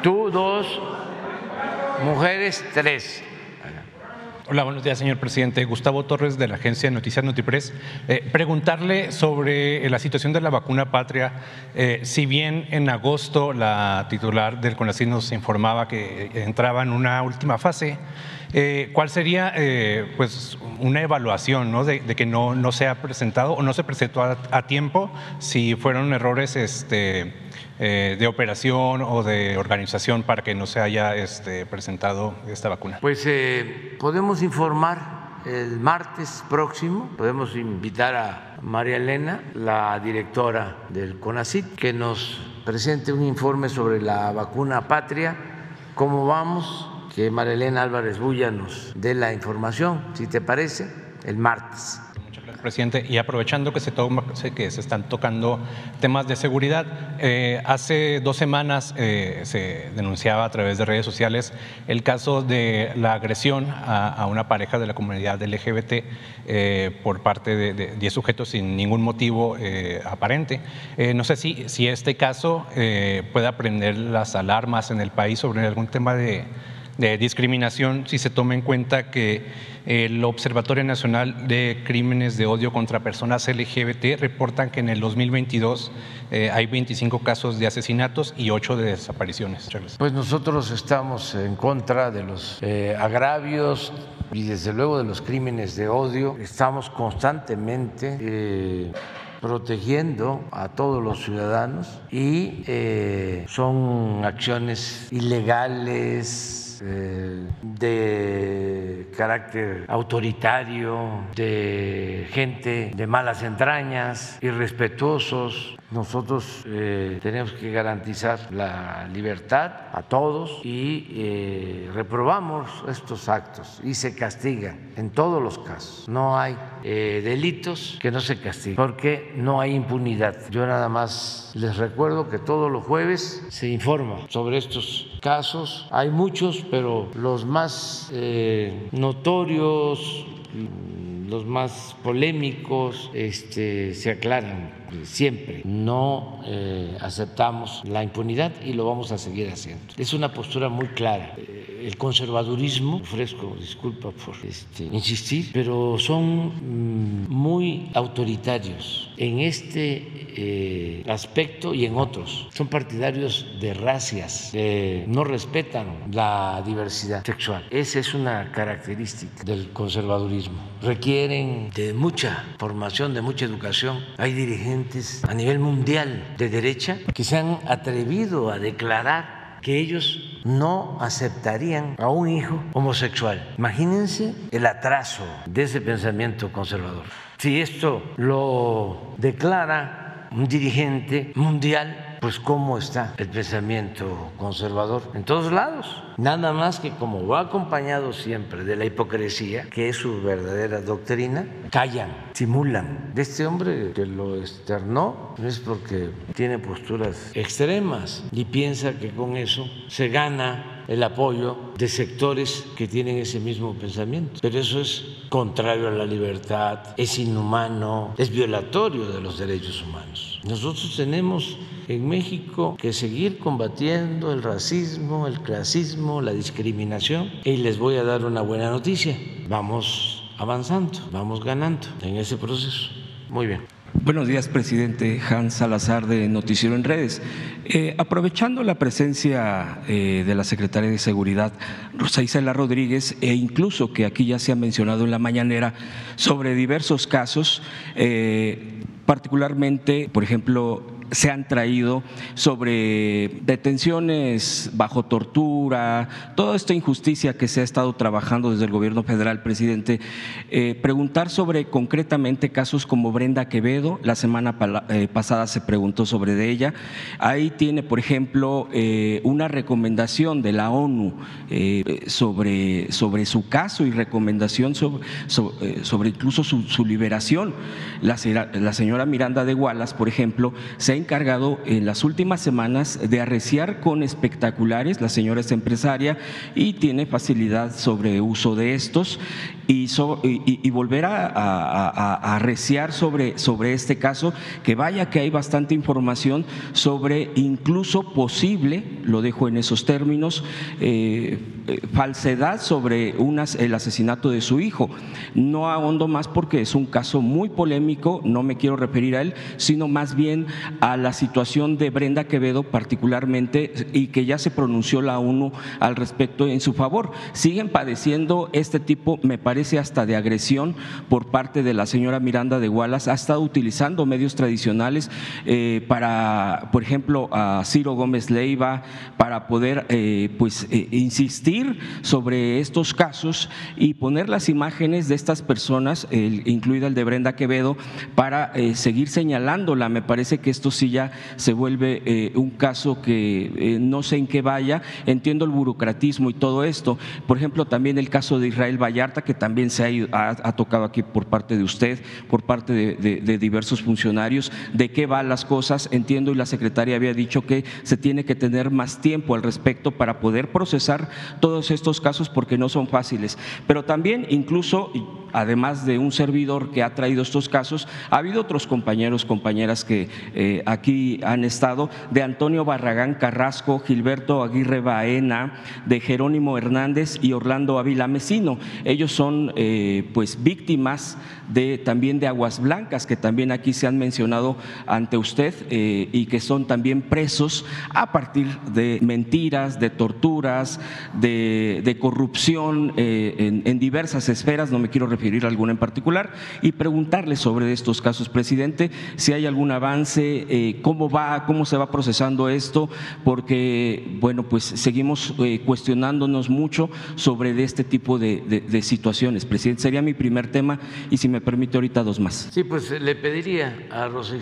Speaker 1: Tú, dos, mujeres, tres.
Speaker 7: Hola, buenos días, señor presidente. Gustavo Torres, de la agencia Noticias Notipress. Eh, preguntarle sobre la situación de la vacuna patria. Eh, si bien en agosto la titular del CONACYT nos informaba que entraba en una última fase, eh, ¿cuál sería pues una evaluación ¿no? de, que no, no se ha presentado o no se presentó a, a tiempo? Si fueron errores este, eh, de operación o de organización para que no se haya este, presentado esta vacuna?
Speaker 1: Pues eh, podemos informar el martes próximo, podemos invitar a María Elena, la directora del CONACIT, que nos presente un informe sobre la vacuna patria, cómo vamos, que María Elena Álvarez Bulla nos dé la información, si te parece, el martes
Speaker 7: presidente. Y aprovechando que se, toma, que se están tocando temas de seguridad, eh, hace dos semanas eh, se denunciaba a través de redes sociales el caso de la agresión a, una pareja de la comunidad LGBT eh, por parte de 10 sujetos sin ningún motivo aparente. no sé si, si este caso puede aprender las alarmas en el país sobre algún tema de de discriminación si se toma en cuenta que el Observatorio Nacional de Crímenes de Odio contra Personas LGBT reportan que en el 2022 eh, hay 25 casos de asesinatos y 8 de desapariciones.
Speaker 1: Pues nosotros estamos en contra de los eh, agravios y desde luego de los crímenes de odio. Estamos constantemente... Eh, protegiendo a todos los ciudadanos y son acciones ilegales, eh, de carácter autoritario, de gente de malas entrañas, irrespetuosos. Nosotros eh, tenemos que garantizar la libertad a todos y eh, reprobamos estos actos y se castiga en todos los casos. No hay delitos que no se castiguen porque no hay impunidad. Yo nada más les recuerdo que todos los jueves se informa sobre estos casos. Hay muchos, pero los más eh, notorios, los más polémicos, este, se aclaran siempre. No eh, aceptamos la impunidad y lo vamos a seguir haciendo. Es una postura muy clara. Eh, el conservadurismo, ofrezco disculpa por este, insistir, pero son mm, muy autoritarios en este eh, aspecto y en otros. Son partidarios de racias, no respetan la diversidad sexual. Esa es una característica del conservadurismo. Requieren de mucha formación, de mucha educación. Hay dirigentes a nivel mundial de derecha que se han atrevido a declarar que ellos no aceptarían a un hijo homosexual. Imagínense el atraso de ese pensamiento conservador. Si esto lo declara un dirigente mundial, pues cómo está el pensamiento conservador en todos lados. Nada más que como va acompañado siempre de la hipocresía, que es su verdadera doctrina, callan, simulan. De este hombre que lo externó es porque tiene posturas extremas y piensa que con eso se gana el apoyo de sectores que tienen ese mismo pensamiento. Pero eso es contrario a la libertad, es inhumano, es violatorio de los derechos humanos. Nosotros tenemos en México que seguir combatiendo el racismo, el clasismo, la discriminación. Y les voy a dar una buena noticia. Vamos avanzando, vamos ganando en ese proceso. Muy bien.
Speaker 8: Buenos días, presidente Hans Salazar de Noticiero en Redes. Eh, aprovechando la presencia eh, de la secretaria de Seguridad, Rosa Isela Rodríguez, e incluso que aquí ya se ha mencionado en la mañanera sobre diversos casos, eh, particularmente, por ejemplo, se han traído sobre detenciones bajo tortura, toda esta injusticia que se ha estado trabajando desde el gobierno federal, presidente, eh, preguntar sobre concretamente casos como Brenda Quevedo, la semana eh, pasada se preguntó sobre de ella, ahí tiene, por ejemplo, eh, una recomendación de la ONU sobre, sobre su caso y recomendación sobre, incluso su, liberación. La, la señora Miranda de Wallace, por ejemplo, se encargado en las últimas semanas de arreciar con espectaculares, la señora es empresaria y tiene facilidad sobre uso de estos y, y, volver a, arreciar sobre, este caso, que vaya que hay bastante información sobre incluso posible, lo dejo en esos términos, eh, eh, falsedad sobre el asesinato de su hijo. No ahondo más porque es un caso muy polémico, no me quiero referir a él, sino más bien a la situación de Brenda Quevedo particularmente y que ya se pronunció la ONU al respecto en su favor. Siguen padeciendo este tipo, me parece, hasta de agresión por parte de la señora Miranda de Wallace. Ha estado utilizando medios tradicionales eh, para, por ejemplo, a Ciro Gómez Leiva, para poder eh, pues, insistir sobre estos casos y poner las imágenes de estas personas, incluida el de Brenda Quevedo, para eh, seguir señalándola. Me parece que esto sí ya se vuelve eh, un caso que eh, no sé en qué vaya. Entiendo el burocratismo y todo esto. Por ejemplo, también el caso de Israel Vallarta, que también se ha, tocado aquí por parte de usted, por parte de, de diversos funcionarios, de qué van las cosas. Entiendo y la secretaria había dicho que se tiene que tener más tiempo al respecto para poder procesar todos estos casos porque no son fáciles. Pero también incluso además de un servidor que ha traído estos casos, ha habido otros compañeros, compañeras que eh, aquí han estado, de Antonio Barragán Carrasco, Gilberto Aguirre Baena, de Jerónimo Hernández y Orlando Ávila Mesino. Ellos son eh, pues víctimas de también de aguas blancas que también aquí se han mencionado ante usted eh, y que son también presos a partir de mentiras, de torturas, de, corrupción en, en, diversas esferas. No me quiero referir a alguna en particular y preguntarle sobre estos casos, presidente, si hay algún avance, cómo va, cómo se va procesando esto, porque bueno pues seguimos cuestionándonos mucho sobre de este tipo de, situaciones. Presidente, sería mi primer tema y si me permite ahorita dos más.
Speaker 1: Sí, pues le pediría a Rosa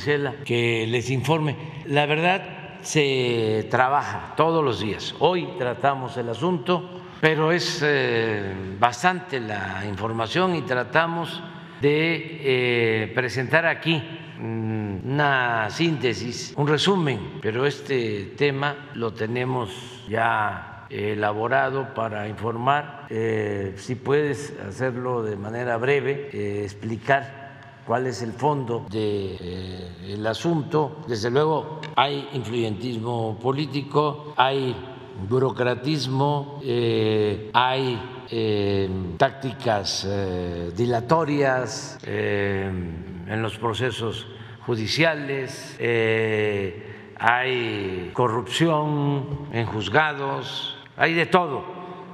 Speaker 1: que les informe. La verdad se trabaja todos los días. Hoy tratamos el asunto, pero es eh, bastante la información y tratamos de eh, presentar aquí mm, una síntesis, un resumen, pero este tema lo tenemos ya elaborado para informar. Eh, si puedes hacerlo de manera breve, eh, explicar cuál es el fondo del de, eh, asunto. Desde luego hay influyentismo político, hay burocratismo, hay tácticas dilatorias en los procesos judiciales, hay corrupción en juzgados, hay de todo.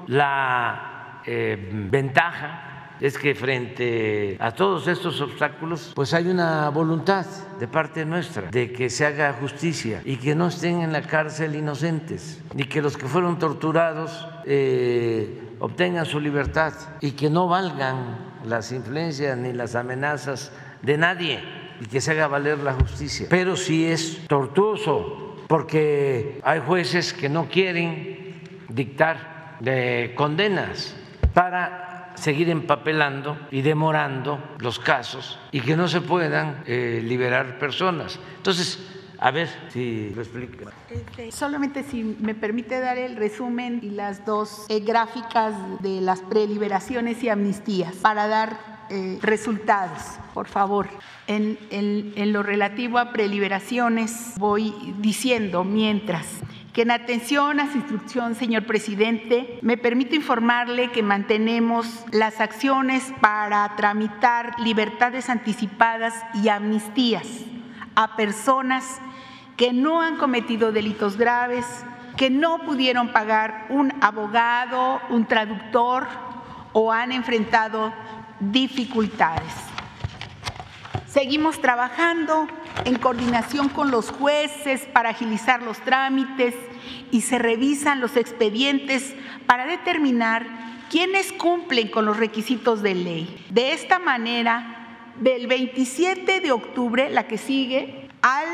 Speaker 1: La eh, ventaja es que frente a todos estos obstáculos, pues hay una voluntad de parte nuestra de que se haga justicia y que no estén en la cárcel inocentes, ni que los que fueron torturados eh, obtengan su libertad y que no valgan las influencias ni las amenazas de nadie y que se haga valer la justicia. Pero si es tortuoso, porque hay jueces que no quieren dictar de condenas para seguir empapelando y demorando los casos y que no se puedan eh, liberar personas. Entonces, a ver si lo explica.
Speaker 5: Este, solamente si me permite dar el resumen y las dos eh, gráficas de las preliberaciones y amnistías para dar eh, resultados, por favor. En, en lo relativo a preliberaciones voy diciendo mientras que en atención a su instrucción, señor presidente, me permito informarle que mantenemos las acciones para tramitar libertades anticipadas y amnistías a personas que no han cometido delitos graves, que no pudieron pagar un abogado, un traductor o han enfrentado dificultades. Seguimos trabajando en coordinación con los jueces para agilizar los trámites y se revisan los expedientes para determinar quiénes cumplen con los requisitos de ley. De esta manera, del 27 de octubre, la que sigue, al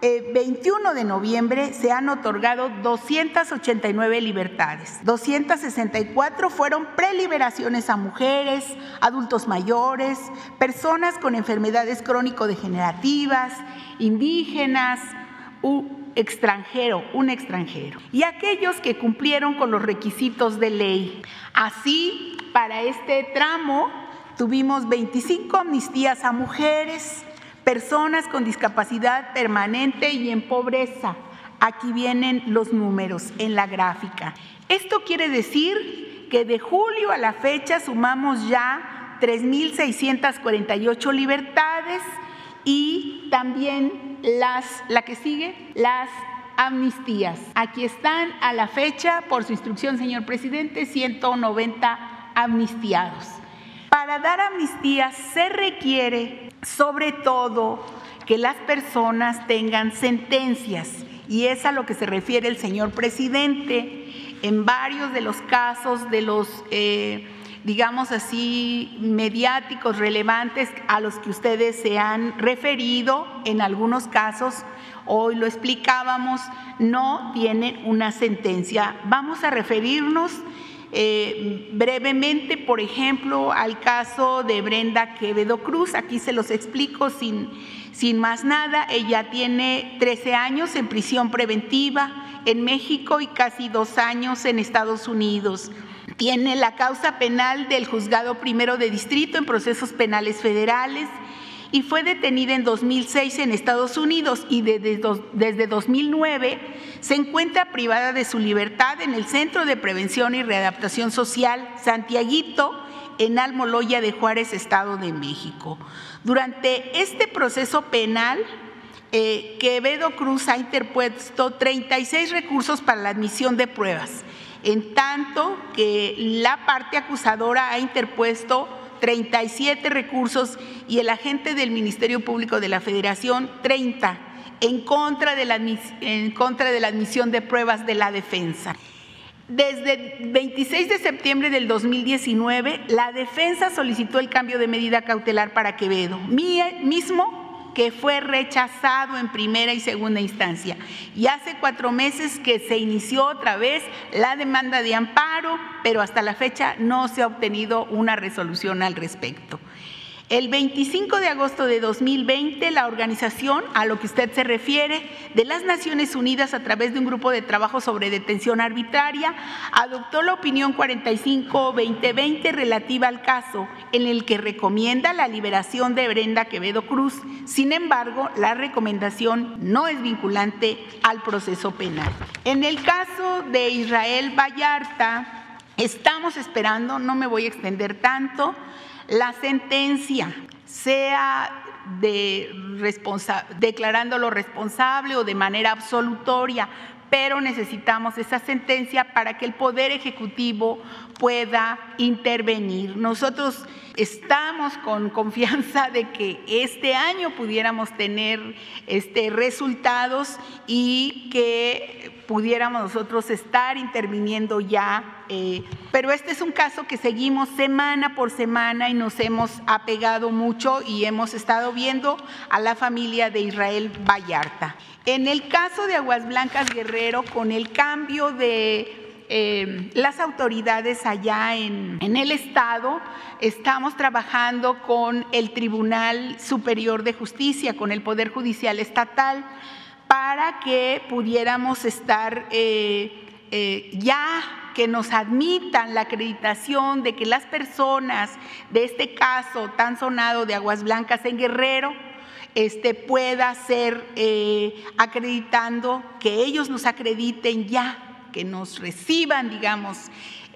Speaker 5: 21 eh, de noviembre se han otorgado 289 libertades. 264 fueron preliberaciones a mujeres, adultos mayores, personas con enfermedades crónico-degenerativas, indígenas, extranjero, un extranjero, y aquellos que cumplieron con los requisitos de ley. Así, para este tramo tuvimos 25 amnistías a mujeres, personas con discapacidad permanente y en pobreza. Aquí vienen los números en la gráfica. Esto quiere decir que de julio a la fecha sumamos ya 3.648 libertades y también las, la que sigue, las amnistías. Aquí están a la fecha, por su instrucción, señor presidente, 190 amnistiados. Para dar amnistías se requiere sobre todo que las personas tengan sentencias, y es a lo que se refiere el señor presidente en varios de los casos de los, eh, digamos así, mediáticos relevantes a los que ustedes se han referido, en algunos casos, hoy lo explicábamos, no tienen una sentencia. Vamos a referirnos eh, brevemente, por ejemplo, al caso de Brenda Quevedo Cruz, aquí se los explico sin, sin más nada, ella tiene 13 años en prisión preventiva en México y casi dos años en Estados Unidos. Tiene la causa penal del juzgado primero de distrito en procesos penales federales y fue detenida en 2006 en Estados Unidos y desde, desde 2009 se encuentra privada de su libertad en el Centro de Prevención y Readaptación Social Santiaguito en Almoloya de Juárez, Estado de México. Durante este proceso penal, eh, Quevedo Cruz ha interpuesto 36 recursos para la admisión de pruebas, en tanto que la parte acusadora ha interpuesto 37 recursos y el agente del Ministerio Público de la Federación 30 en contra de la, en contra de la admisión de pruebas de la defensa. Desde el 26 de septiembre del 2019, la defensa solicitó el cambio de medida cautelar para Quevedo, mismo que fue rechazado en primera y segunda instancia. Y hace cuatro meses que se inició otra vez la demanda de amparo, pero hasta la fecha no se ha obtenido una resolución al respecto. El 25 de agosto de 2020, la organización a lo que usted se refiere de las Naciones Unidas a través de un grupo de trabajo sobre detención arbitraria adoptó la opinión 45-2020 relativa al caso en el que recomienda la liberación de Brenda Quevedo Cruz. Sin embargo, la recomendación no es vinculante al proceso penal. En el caso de Israel Vallarta, estamos esperando, no me voy a extender tanto, la sentencia, sea de declarándolo responsable o de manera absolutoria, pero necesitamos esa sentencia para que el Poder Ejecutivo pueda intervenir. Nosotros estamos con confianza de que este año pudiéramos tener este, resultados y que pudiéramos nosotros estar interviniendo ya. Eh, pero este es un caso que seguimos semana por semana y nos hemos apegado mucho y hemos estado viendo a la familia de Israel Vallarta. En el caso de Aguas Blancas Guerrero, con el cambio de eh, las autoridades allá en, en, el Estado, estamos trabajando con el Tribunal Superior de Justicia, con el Poder Judicial Estatal para que pudiéramos estar eh, eh, ya que nos admitan la acreditación de que las personas de este caso tan sonado de Aguas Blancas en Guerrero este, pueda ser eh, acreditando, que ellos nos acrediten ya, que nos reciban, digamos,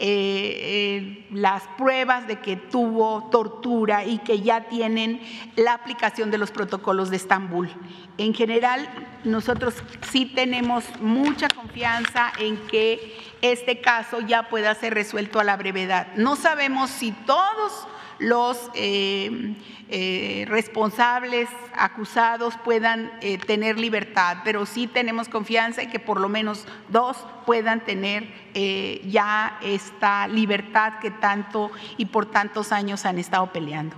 Speaker 5: eh, eh, las pruebas de que tuvo tortura y que ya tienen la aplicación de los protocolos de Estambul. En general, nosotros sí tenemos mucha confianza en que este caso ya pueda ser resuelto a la brevedad. No sabemos si todos los eh, eh, responsables, acusados puedan eh, tener libertad, pero sí tenemos confianza en que por lo menos dos puedan tener ya esta libertad que tanto y por tantos años han estado peleando.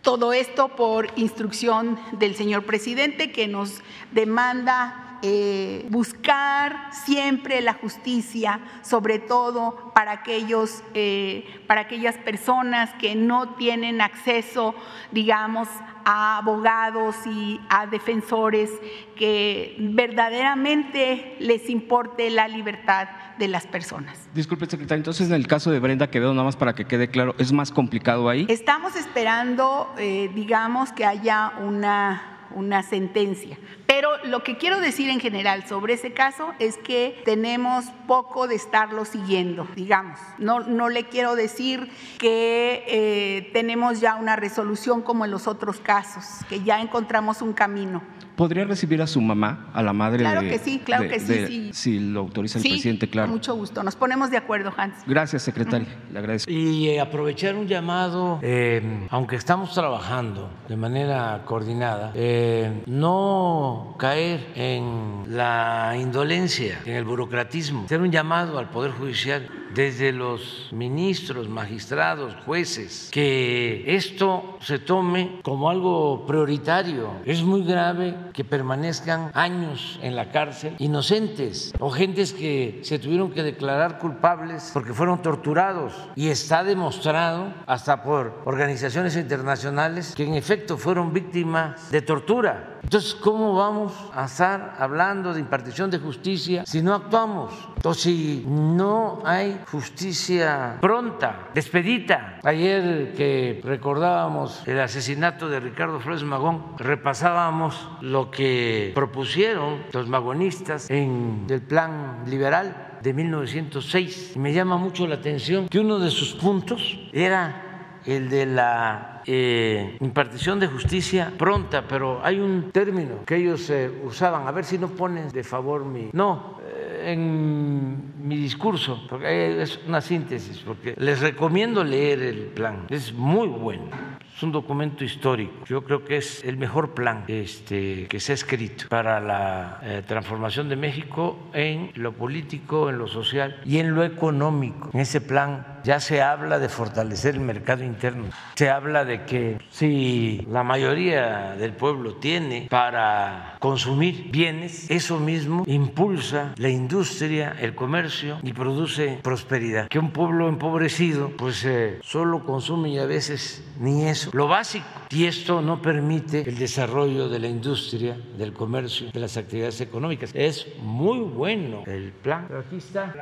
Speaker 5: Todo esto por instrucción del señor presidente que nos demanda eh, buscar siempre la justicia, sobre todo para, aquellos, eh, para aquellas personas que no tienen acceso, digamos, a abogados y a defensores que verdaderamente les importe la libertad de las personas.
Speaker 8: Disculpe, secretaria, entonces en el caso de Brenda Quevedo, nada más para que quede claro, ¿es más complicado ahí?
Speaker 5: Estamos esperando, eh, digamos, que haya una una sentencia. Pero lo que quiero decir en general sobre ese caso es que tenemos poco de estarlo siguiendo, digamos. No, no le quiero decir que eh, tenemos ya una resolución como en los otros casos, que ya encontramos un camino.
Speaker 8: ¿Podría recibir a su mamá, a la madre?
Speaker 5: Claro que sí, claro que sí,
Speaker 8: Si lo autoriza el presidente, claro.
Speaker 5: Con mucho gusto. Nos ponemos de acuerdo, Hans.
Speaker 8: Gracias, secretaria. Le agradezco.
Speaker 1: Y eh, aprovechar un llamado, eh, aunque estamos trabajando de manera coordinada, eh, caer en la indolencia, en el burocratismo. Hacer un llamado al Poder Judicial desde los ministros, magistrados, jueces, que esto se tome como algo prioritario. Es muy grave que permanezcan años en la cárcel inocentes o gentes que se tuvieron que declarar culpables porque fueron torturados y está demostrado hasta por organizaciones internacionales que en efecto fueron víctimas de tortura. Entonces, ¿cómo vamos a estar hablando de impartición de justicia si no actuamos? O si no hay justicia pronta, despedita. Ayer que recordábamos el asesinato de Ricardo Flores Magón, repasábamos lo que propusieron los magonistas en el plan liberal de 1906. Y me llama mucho la atención que uno de sus puntos era el de la eh, impartición de justicia pronta, pero hay un término que ellos eh, usaban, a ver si no pones de favor mi... No, eh, en mi discurso, porque es una síntesis, porque les recomiendo leer el plan, es muy bueno es un documento histórico. Yo creo que es el mejor plan este, que se ha escrito para la eh, transformación de México en lo político, en lo social y en lo económico. En ese plan ya se habla de fortalecer el mercado interno. Se habla de que si la mayoría del pueblo tiene para consumir bienes, eso mismo impulsa la industria, el comercio y produce prosperidad. Que un pueblo empobrecido pues eh, solo consume y a veces ni eso lo básico. Y esto no permite el desarrollo de la industria, del comercio, de las actividades económicas. Es muy bueno el plan. Pero aquí está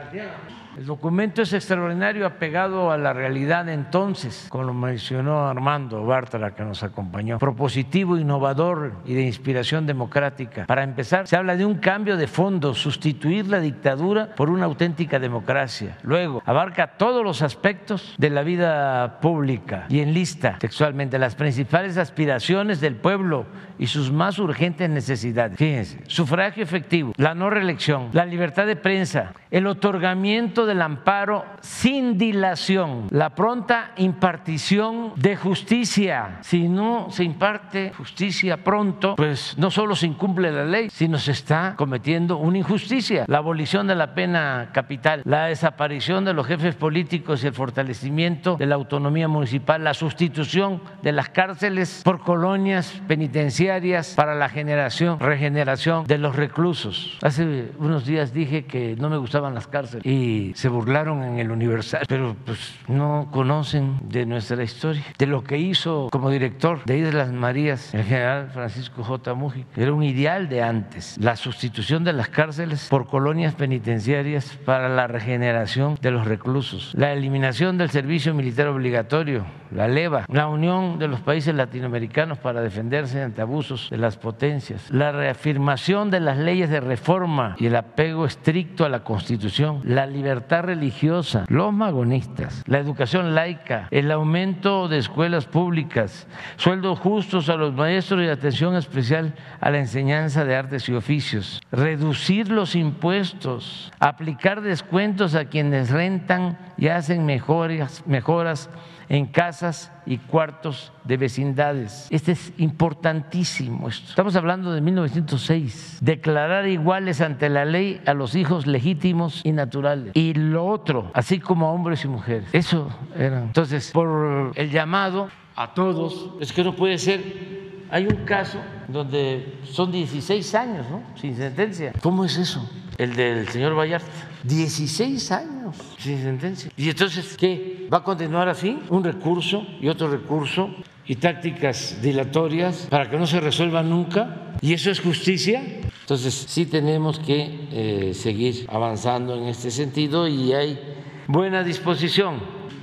Speaker 1: El documento es extraordinario, apegado a la realidad entonces, como lo mencionó Armando Bartra, que nos acompañó. Propositivo, innovador y de inspiración democrática. Para empezar, se habla de un cambio de fondo, sustituir la dictadura por una auténtica democracia. Luego, abarca todos los aspectos de la vida pública y enlista textualmente las principales aspiraciones del pueblo y sus más urgentes necesidades. Fíjense, sufragio efectivo, la no reelección, la libertad de prensa, el otorgamiento del amparo sin dilación, la pronta impartición de justicia. Si no se imparte justicia pronto, pues no solo se incumple la ley, sino se está cometiendo una injusticia. La abolición de la pena capital, la desaparición de los jefes políticos y el fortalecimiento de la autonomía municipal, la sustitución de las cárceles por colonias penitenciarias para la generación, regeneración de los reclusos. Hace unos días dije que no me gustaban las cárceles y se burlaron en el Universal, pero pues no conocen de nuestra historia, de lo que hizo como director de Islas Marías el general Francisco J. Mujica. Era un ideal de antes, la sustitución de las cárceles por colonias penitenciarias para la regeneración de los reclusos, la eliminación del servicio militar obligatorio, la leva, la unión de los países latinoamericanos para defenderse ante abusos de las potencias, la reafirmación de las leyes de reforma y el apego estricto a la Constitución, la libertad religiosa, los magonistas, la educación laica, el aumento de escuelas públicas, sueldos justos a los maestros y atención especial a la enseñanza de artes y oficios, reducir los impuestos, aplicar descuentos a quienes rentan y hacen mejoras, mejoras en casas y cuartos de vecindades. Este es importantísimo. Esto. Estamos hablando de 1906. Declarar iguales ante la ley a los hijos legítimos y naturales. Y lo otro, así como a hombres y mujeres. Eso era. Entonces, por el llamado a todos, es que no puede ser hay un caso donde son 16 años, ¿no? Sin sentencia. ¿Cómo es eso? El del señor Vallarta. 16 años sin sentencia. ¿Y entonces qué? ¿Va a continuar así? Un recurso y otro recurso y tácticas dilatorias para que no se resuelva nunca. ¿Y eso es justicia? Entonces sí tenemos que eh, seguir avanzando en este sentido y hay buena disposición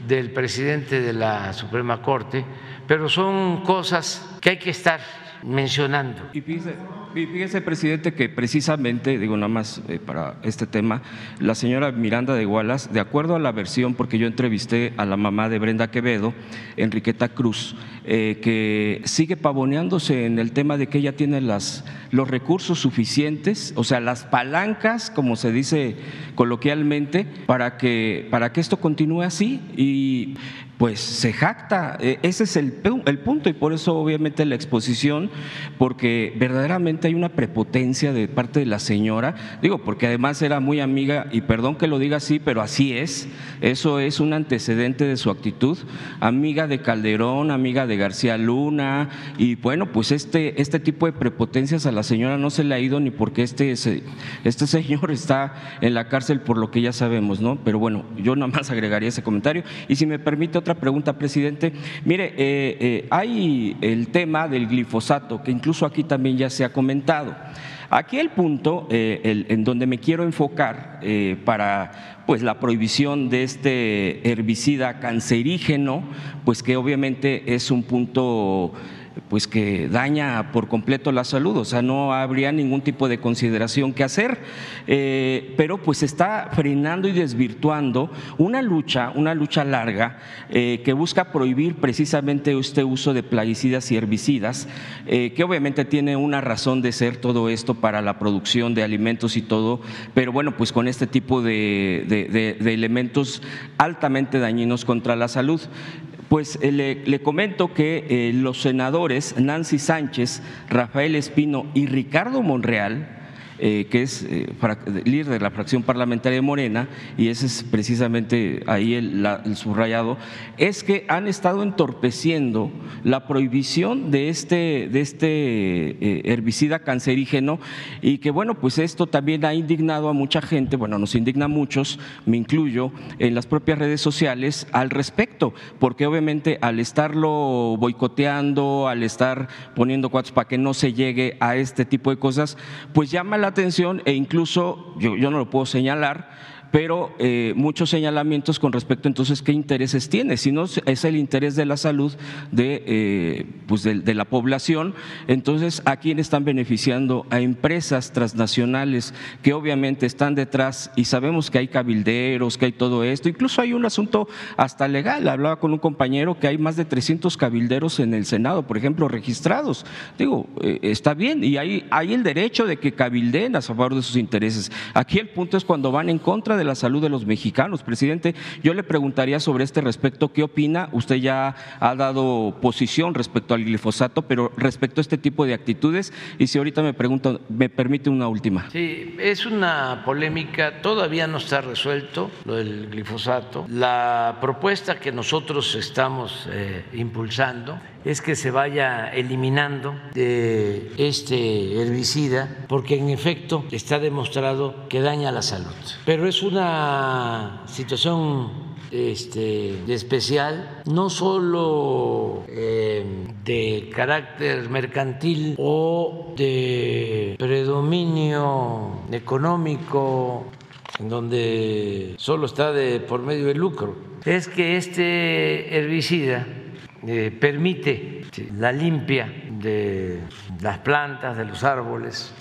Speaker 1: del presidente de la Suprema Corte pero son cosas que hay que estar mencionando.
Speaker 8: Y fíjese, presidente, que precisamente, digo nada más eh, para este tema, la señora Miranda de Gualas, de acuerdo a la versión, porque yo entrevisté a la mamá de Brenda Quevedo, Enriqueta Cruz, eh, que sigue pavoneándose en el tema de que ella tiene las, los recursos suficientes, o sea, las palancas, como se dice coloquialmente, para que, para que esto continúe así. Y pues se jacta. E, ese es el, el, punto y por eso obviamente la exposición, porque verdaderamente hay una prepotencia de parte de la señora, digo, porque además era muy amiga, y perdón que lo diga así, pero así es, eso es un antecedente de su actitud, amiga de Calderón, amiga de García Luna, y bueno, pues este, este tipo de prepotencias a la señora no se le ha ido ni porque este, este señor está en la cárcel por lo que ya sabemos, ¿no? Pero bueno, yo nada más agregaría ese comentario, y si me permite otra pregunta, presidente. Mire, eh, eh, hay el tema del glifosato, que incluso aquí también ya se ha comentado. Aquí el punto eh, en donde me quiero enfocar para pues, la prohibición de este herbicida cancerígeno, pues que obviamente es un punto pues que daña por completo la salud, o sea, no habría ningún tipo de consideración que hacer, eh, pero pues está frenando y desvirtuando una lucha, una lucha larga eh, que busca prohibir precisamente este uso de plaguicidas y herbicidas, eh, que obviamente tiene una razón de ser todo esto para la producción de alimentos y todo, pero bueno, pues con este tipo de elementos altamente dañinos contra la salud. Pues eh, le, comento que eh, los senadores Nancy Sánchez, Rafael Espino y Ricardo Monreal eh, que es eh, líder de la fracción parlamentaria de Morena, y ese es precisamente ahí el, subrayado, es que han estado entorpeciendo la prohibición de este, de este eh, herbicida cancerígeno y que bueno, pues esto también ha indignado a mucha gente, bueno, nos indigna a muchos, me incluyo, en las propias redes sociales al respecto, porque obviamente al estarlo boicoteando, al estar poniendo cuatro para que no se llegue a este tipo de cosas, pues llama la atención e incluso, yo, no lo puedo señalar, pero eh, muchos señalamientos con respecto entonces qué intereses tiene, si no es el interés de la salud de, eh, pues de, la población, entonces a quién están beneficiando a empresas transnacionales que obviamente están detrás y sabemos que hay cabilderos, que hay todo esto, incluso hay un asunto hasta legal, hablaba con un compañero que hay más de 300 cabilderos en el Senado, por ejemplo, registrados, digo, eh, está bien y hay, hay el derecho de que cabildeen a favor de sus intereses, aquí el punto es cuando van en contra de la salud de los mexicanos. Presidente, yo le preguntaría sobre este respecto, ¿qué opina? Usted ya ha dado posición respecto al glifosato, pero respecto a este tipo de actitudes, y si ahorita me pregunto, me permite una última.
Speaker 1: Sí, es una polémica, todavía no está resuelto lo del glifosato. La propuesta que nosotros estamos eh, impulsando es que se vaya eliminando de este herbicida porque en efecto está demostrado que daña la salud. Pero es una situación este, especial, no solo eh, de carácter mercantil o de predominio económico, en donde solo está de por medio del lucro, es que este herbicida eh, permite la limpia de las plantas, de los árboles,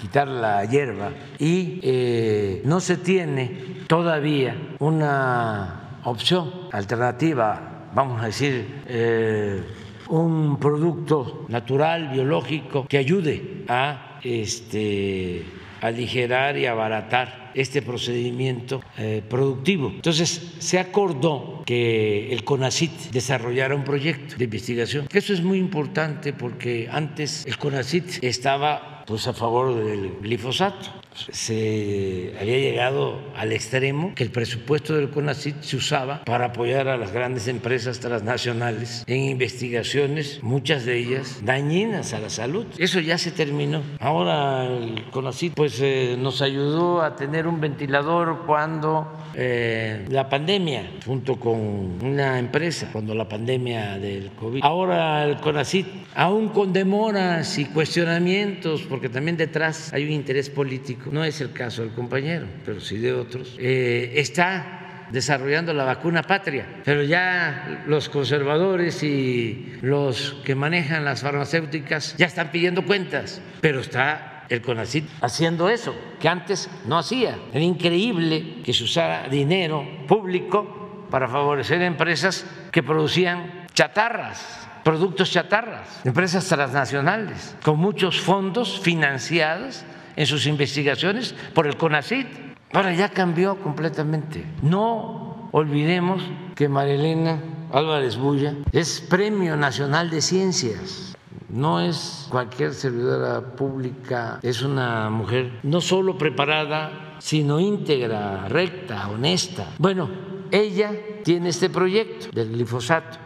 Speaker 1: quitar la hierba y eh, no se tiene todavía una opción alternativa, vamos a decir, eh, un producto natural, biológico, que ayude a este, aligerar y abaratar este procedimiento eh, productivo. Entonces, se acordó que el CONACIT desarrollara un proyecto de investigación. Eso es muy importante porque antes el CONACIT estaba pues, a favor del glifosato se había llegado al extremo que el presupuesto del CONACYT se usaba para apoyar a las grandes empresas transnacionales en investigaciones, muchas de ellas dañinas a la salud. Eso ya se terminó. Ahora el CONACYT pues eh, nos ayudó a tener un ventilador cuando eh, la pandemia, junto con una empresa, cuando la pandemia del COVID. Ahora el CONACYT, aún con demoras y cuestionamientos, porque también detrás hay un interés político no es el caso del compañero, pero sí de otros, eh, está desarrollando la vacuna patria, pero ya los conservadores y los que manejan las farmacéuticas ya están pidiendo cuentas, pero está el CONACYT haciendo eso, que antes no hacía. Era increíble que se usara dinero público para favorecer empresas que producían chatarras productos chatarras, empresas transnacionales, con muchos fondos financiados en sus investigaciones por el CONACIT. Ahora ya cambió completamente. No olvidemos que Marilena Álvarez Bulla es Premio Nacional de Ciencias. No es cualquier servidora pública, es una mujer no solo preparada, sino íntegra, recta, honesta. Bueno, ella tiene este proyecto del glifosato.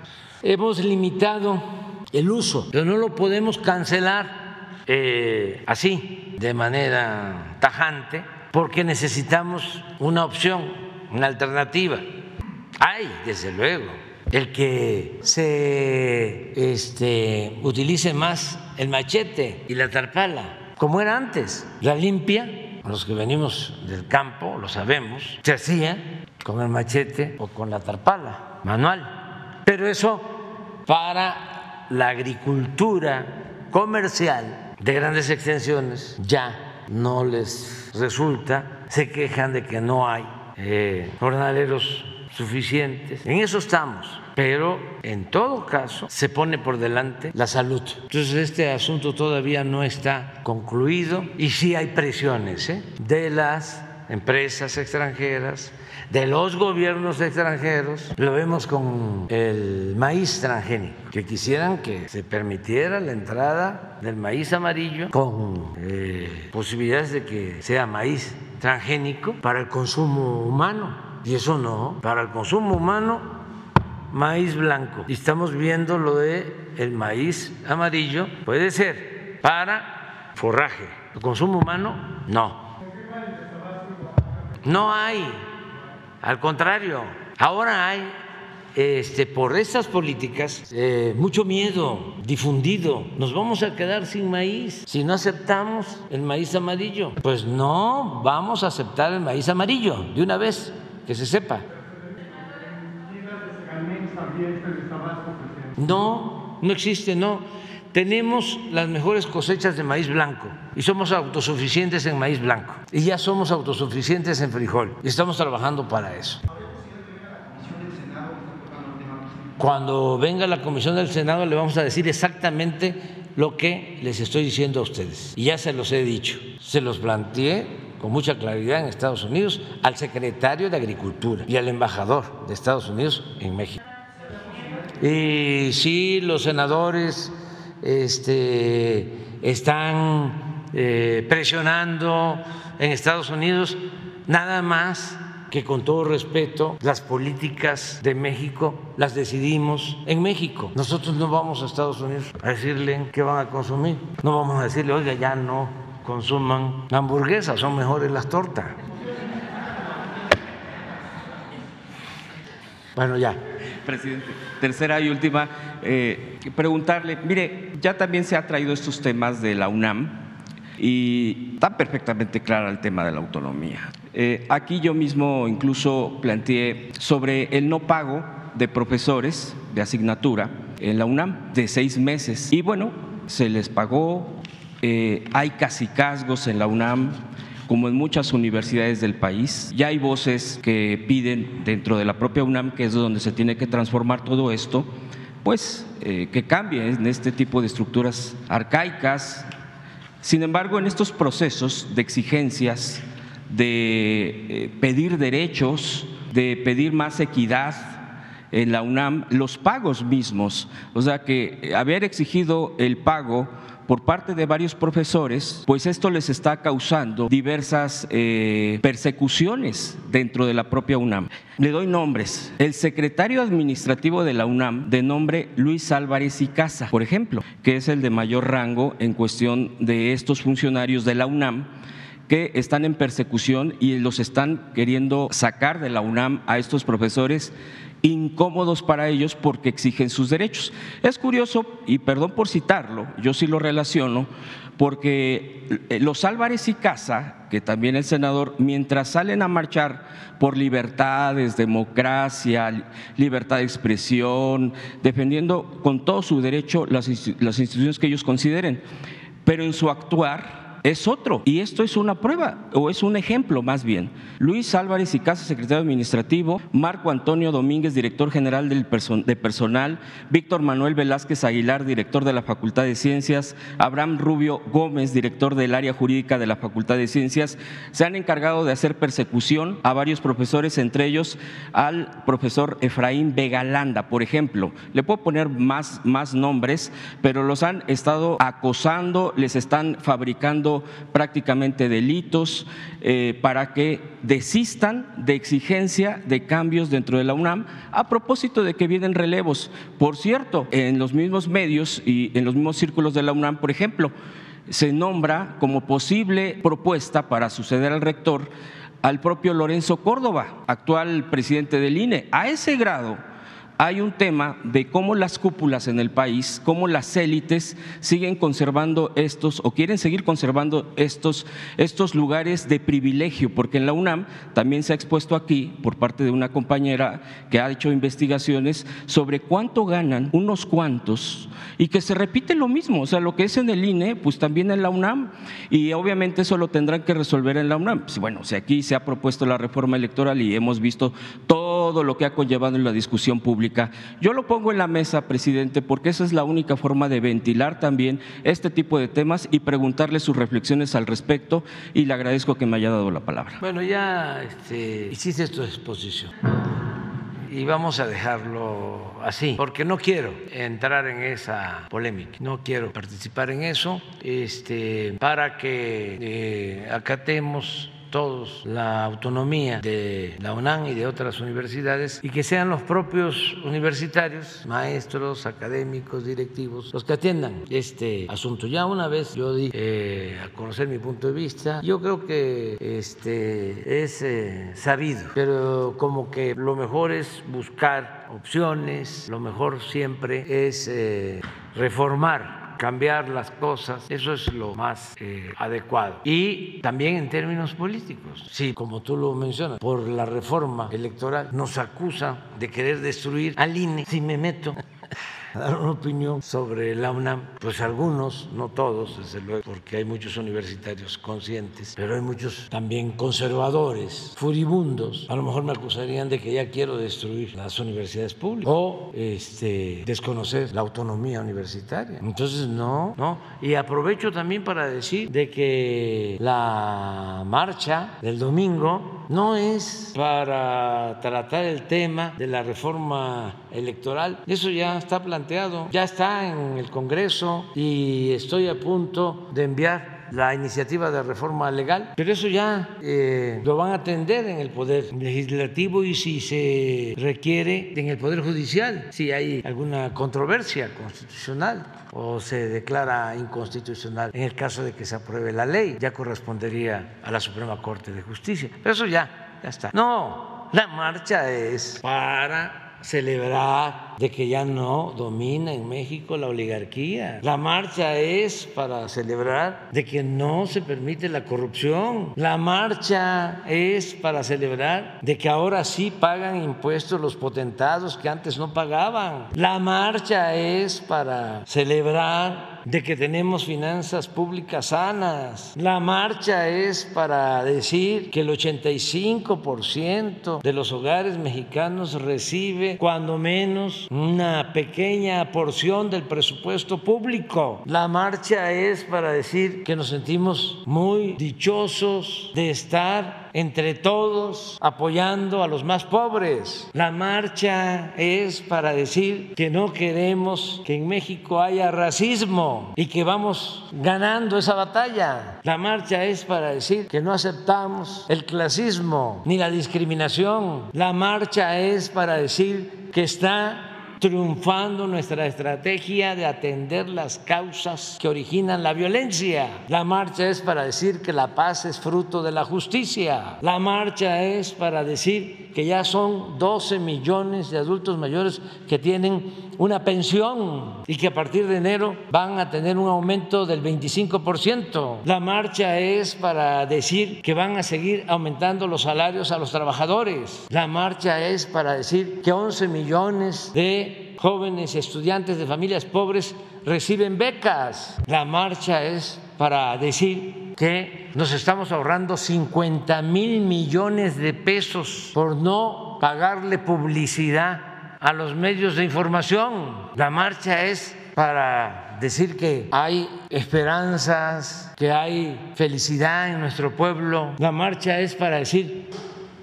Speaker 1: Hemos limitado el uso, pero no lo podemos cancelar eh, así de manera tajante porque necesitamos una opción, una alternativa. Hay, desde luego, el que se este, utilice más el machete y la tarpala como era antes. La limpia, los que venimos del campo lo sabemos, se hacía con el machete o con la tarpala manual. Pero eso para la agricultura comercial de grandes extensiones ya no les resulta, se quejan de que no hay eh, jornaleros suficientes. En eso estamos, pero en todo caso se pone por delante la salud. Entonces este asunto todavía no está concluido y sí hay presiones ¿eh? de las empresas extranjeras, de los gobiernos extranjeros, lo vemos con el maíz transgénico, que quisieran que se permitiera la entrada del maíz amarillo con eh, posibilidades de que sea maíz transgénico para el consumo humano. Y eso no, para el consumo humano, maíz blanco. Y estamos viendo lo de el maíz amarillo, puede ser para forraje. El consumo humano, no. No hay al contrario, ahora hay este, por estas políticas eh, mucho miedo difundido. Nos vamos a quedar sin maíz si no aceptamos el maíz amarillo. Pues no vamos a aceptar el maíz amarillo de una vez, que se sepa. No, no existe, no tenemos las mejores cosechas de maíz blanco y somos autosuficientes en maíz blanco y ya somos autosuficientes en frijol y estamos trabajando para eso. Cuando venga la comisión del Senado le vamos a decir exactamente lo que les estoy diciendo a ustedes y ya se los he dicho, se los planteé con mucha claridad en Estados Unidos al secretario de Agricultura y al embajador de Estados Unidos en México. Y sí, los senadores este, están eh, presionando en Estados Unidos, nada más que con todo respeto, las políticas de México las decidimos en México. Nosotros no vamos a Estados Unidos a decirle qué van a consumir. No vamos a decirle, oiga, ya no consuman hamburguesas, son mejores las tortas. Bueno, ya.
Speaker 8: Presidente, tercera y última, eh, preguntarle, mire, ya también se ha traído estos temas de la UNAM y está perfectamente clara el tema de la autonomía. Eh, aquí yo mismo incluso planteé sobre el no pago de profesores de asignatura en la UNAM de seis meses. Y bueno, se les pagó, eh, hay casi casgos en la UNAM, como en muchas universidades del país. Ya hay voces que piden dentro de la propia UNAM, que es donde se tiene que transformar todo esto, pues eh, que cambie en este tipo de estructuras arcaicas. Sin embargo, en estos procesos de exigencias, de eh, pedir derechos, de pedir más equidad, en la UNAM los pagos mismos, o sea que haber exigido el pago por parte de varios profesores, pues esto les está causando diversas eh, persecuciones dentro de la propia UNAM. Le doy nombres. El secretario administrativo de la UNAM, de nombre Luis Álvarez y Casa, por ejemplo, que es el de mayor rango en cuestión de estos funcionarios de la UNAM que están en persecución y los están queriendo sacar de la UNAM a estos profesores incómodos para ellos porque exigen sus derechos. Es curioso, y perdón por citarlo, yo sí lo relaciono, porque eh, los Álvarez y Casa, que también el senador, mientras salen a marchar por libertades, democracia, libertad de expresión, defendiendo con todo su derecho las, las instituciones que ellos consideren, pero en su actuar es otro. Y esto es una prueba, o es un ejemplo más bien. Luis Álvarez y Casa, secretario administrativo, Marco Antonio Domínguez, director general del de personal, Víctor Manuel Velázquez Aguilar, director de la Facultad de Ciencias, Abraham Rubio Gómez, director del área jurídica de la Facultad de Ciencias, se han encargado de hacer persecución a varios profesores, entre ellos al profesor Efraín Vegalanda, por ejemplo. Le puedo poner más, más nombres, pero los han estado acosando, les están fabricando prácticamente delitos eh, para que desistan de exigencia de cambios dentro de la UNAM a propósito de que vienen relevos. Por cierto, en los mismos medios y en los mismos círculos de la UNAM, por ejemplo, se nombra como posible propuesta para suceder al rector al propio Lorenzo Córdoba, actual presidente del INE. A ese grado hay un tema de cómo las cúpulas en el país, cómo las élites siguen conservando estos o quieren seguir conservando estos, estos lugares de privilegio, porque en la UNAM también se ha expuesto aquí por parte de una compañera que ha hecho investigaciones sobre cuánto ganan unos cuantos y que se repite lo mismo, o sea, lo que es en el INE, pues también en la UNAM y obviamente eso lo tendrán que resolver en la UNAM. Pues, bueno, si aquí se ha propuesto la reforma electoral y hemos visto todo lo que ha conllevado en la discusión pública, yo lo pongo en la mesa, presidente, porque esa es la única forma de ventilar también este tipo de temas y preguntarle sus reflexiones al respecto y le agradezco que me haya dado la palabra.
Speaker 1: Bueno, ya este, hiciste tu exposición. Y vamos a dejarlo así, porque no quiero entrar en esa polémica, no quiero participar en eso, este, para que eh, acatemos todos la autonomía de la UNAM y de otras universidades y que sean los propios universitarios, maestros, académicos, directivos, los que atiendan este asunto. Ya una vez yo di eh, a conocer mi punto de vista, yo creo que este es eh, sabido, pero como que lo mejor es buscar opciones, lo mejor siempre es eh, reformar cambiar las cosas, eso es lo más eh, adecuado. Y también en términos políticos, sí, como tú lo mencionas, por la reforma electoral nos acusa de querer destruir al INE si me meto dar una opinión sobre la UNAM, pues algunos, no todos, desde luego, porque hay muchos universitarios conscientes, pero hay muchos también conservadores, furibundos. A lo mejor me acusarían de que ya quiero destruir las universidades públicas o este, desconocer la autonomía universitaria. Entonces, no, no. Y aprovecho también para decir de que la marcha del domingo no es para tratar el tema de la reforma electoral, eso ya está planteado ya está en el Congreso y estoy a punto de enviar la iniciativa de reforma legal, pero eso ya eh, lo van a atender en el Poder Legislativo y si se requiere en el Poder Judicial, si hay alguna controversia constitucional o se declara inconstitucional en el caso de que se apruebe la ley, ya correspondería a la Suprema Corte de Justicia. Pero eso ya, ya está. No, la marcha es para celebrar de que ya no domina en México la oligarquía. La marcha es para celebrar de que no se permite la corrupción. La marcha es para celebrar de que ahora sí pagan impuestos los potentados que antes no pagaban. La marcha es para celebrar de que tenemos finanzas públicas sanas. La marcha es para decir que el 85% de los hogares mexicanos recibe cuando menos una pequeña porción del presupuesto público. La marcha es para decir que nos sentimos muy dichosos de estar entre todos apoyando a los más pobres. La marcha es para decir que no queremos que en México haya racismo y que vamos ganando esa batalla. La marcha es para decir que no aceptamos el clasismo ni la discriminación. La marcha es para decir que está triunfando nuestra estrategia de atender las causas que originan la violencia. La marcha es para decir que la paz es fruto de la justicia. La marcha es para decir que ya son 12 millones de adultos mayores que tienen una pensión y que a partir de enero van a tener un aumento del 25%. La marcha es para decir que van a seguir aumentando los salarios a los trabajadores. La marcha es para decir que 11 millones de jóvenes estudiantes de familias pobres reciben becas. La marcha es para decir que nos estamos ahorrando 50 mil millones de pesos por no pagarle publicidad a los medios de información. La marcha es para decir que hay esperanzas, que hay felicidad en nuestro pueblo. La marcha es para decir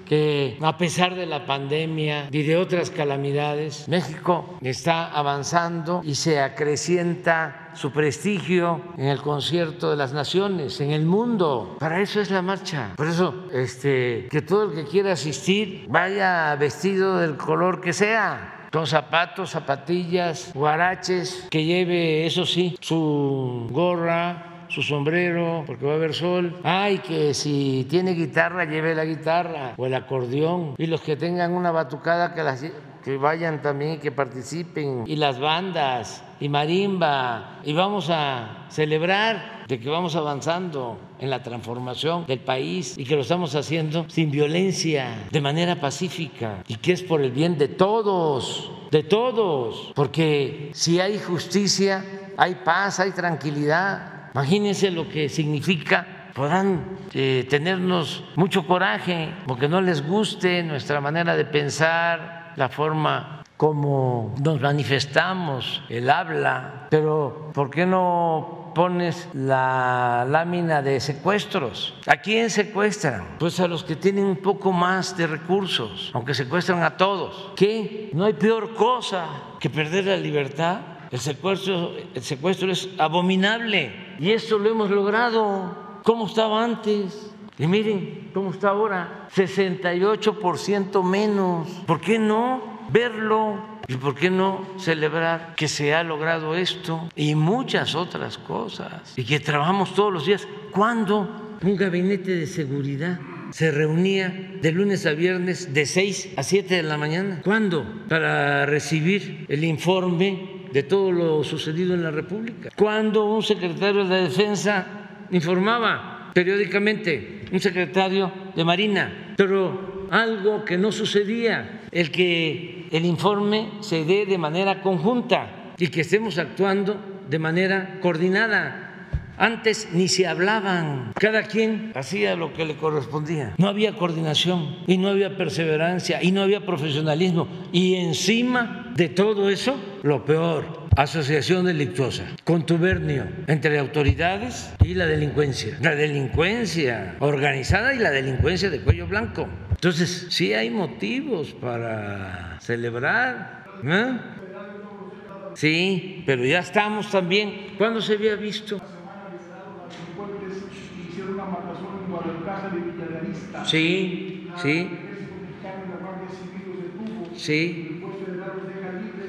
Speaker 1: que a pesar de la pandemia y de otras calamidades, México está avanzando y se acrecienta su prestigio en el concierto de las naciones, en el mundo. Para eso es la marcha. Por eso, este, que todo el que quiera asistir vaya vestido del color que sea con zapatos, zapatillas, guaraches, que lleve, eso sí, su gorra, su sombrero porque va a haber sol. Ay, que si tiene guitarra, lleve la guitarra o el acordeón. Y los que tengan una batucada, que, que vayan también y que participen, y las bandas, y marimba, y vamos a celebrar de que vamos avanzando en la transformación del país y que lo estamos haciendo sin violencia, de manera pacífica, y que es por el bien de todos, de todos, porque si hay justicia, hay paz, hay tranquilidad. Imagínense lo que significa podrán eh, tenernos mucho coraje porque no les guste nuestra manera de pensar, la forma como nos manifestamos, el habla, pero ¿por qué no pones la lámina de secuestros? ¿A quién secuestran? Pues a los que tienen un poco más de recursos, aunque secuestran a todos. ¿Qué? No hay peor cosa que perder la libertad. El secuestro, el secuestro es abominable y eso lo hemos logrado cómo estaba antes. Y miren cómo está ahora, 68% menos. ¿Por qué no verlo? ¿Y por qué no celebrar que se ha logrado esto y muchas otras cosas? Y que trabajamos todos los días. ¿Cuándo un gabinete de seguridad se reunía de lunes a viernes de 6 a 7 de la mañana? ¿Cuándo? Para recibir el informe de todo lo sucedido en la República. ¿Cuándo un secretario de Defensa informaba periódicamente un secretario de Marina, pero algo que no sucedía, el que el informe se dé de manera conjunta y que estemos actuando de manera coordinada. Antes ni se hablaban, cada quien hacía lo que le correspondía. No había coordinación y no había perseverancia y no había profesionalismo. Y encima de todo eso, lo peor, asociación delictuosa, contubernio entre autoridades y la delincuencia, la delincuencia organizada y la delincuencia de cuello blanco. Entonces, sí hay motivos para celebrar. ¿eh? Sí, pero ya estamos también. ¿Cuándo se había visto? Sí, sí. Sí.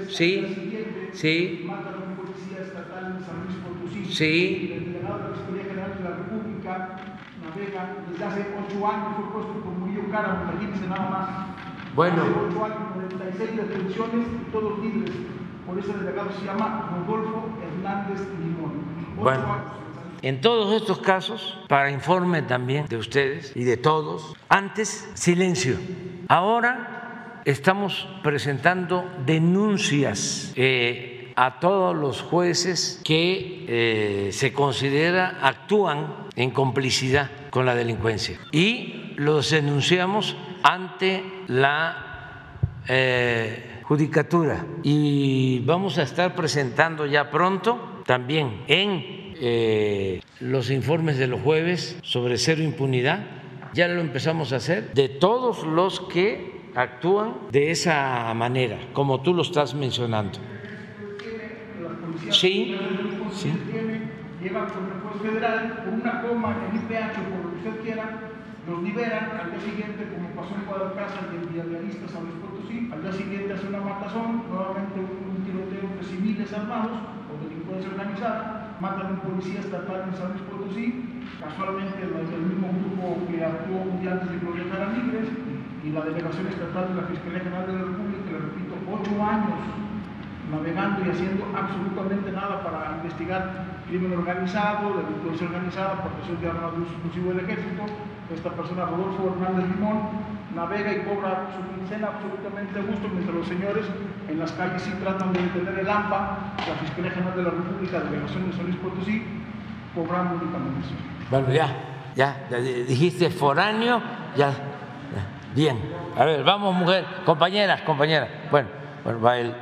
Speaker 1: Sí. Sí. Matan a un policía estatal en San Luis Potosí. Sí. El delegado de la Fiscalía General de la República navega desde hace ocho años, fue puesto por Murillo Cara, imagínense nada más. Bueno. Hace ocho años, 96 detenciones y todos libres. Por ese delegado se llama Rodolfo Hernández Limón. Ocho bueno. Años. En todos estos casos, para informe también de ustedes y de todos, antes silencio. Ahora estamos presentando denuncias eh, a todos los jueces que eh, se considera actúan en complicidad con la delincuencia. Y los denunciamos ante la eh, judicatura. Y vamos a estar presentando ya pronto también en eh, los informes de los jueves sobre cero impunidad. Ya lo empezamos a hacer. De todos los que actúan de esa manera como tú lo estás mencionando. Sí, sí.
Speaker 9: Llevan con el juez federal por una coma en el IPH o por lo que usted quiera, los liberan al día siguiente, como pasó en Guadalajara, de Villarrealista San Luis Potosí, al día siguiente hace una matazón, nuevamente un, tiroteo de civiles armados o delincuencia organizada, matan a un policía estatal en San Luis Potosí, casualmente el, mismo grupo que actuó un día antes de que a libres, y la delegación estatal de la Fiscalía General de la República, le repito, ocho años navegando y haciendo absolutamente nada para investigar crimen organizado, delincuencia organizada, protección de armas de uso exclusivo del ejército. Esta persona, Rodolfo Hernández Limón, navega y cobra su quincena absolutamente a gusto, mientras los señores en las calles sí tratan de detener el AMPA, la Fiscalía General de la República, Delegación de San Luis Potosí, cobrando únicamente eso.
Speaker 1: Bueno, ya, ya, dijiste foráneo, ya, ya, bien. A ver, vamos, mujer, compañeras, compañeras. Bueno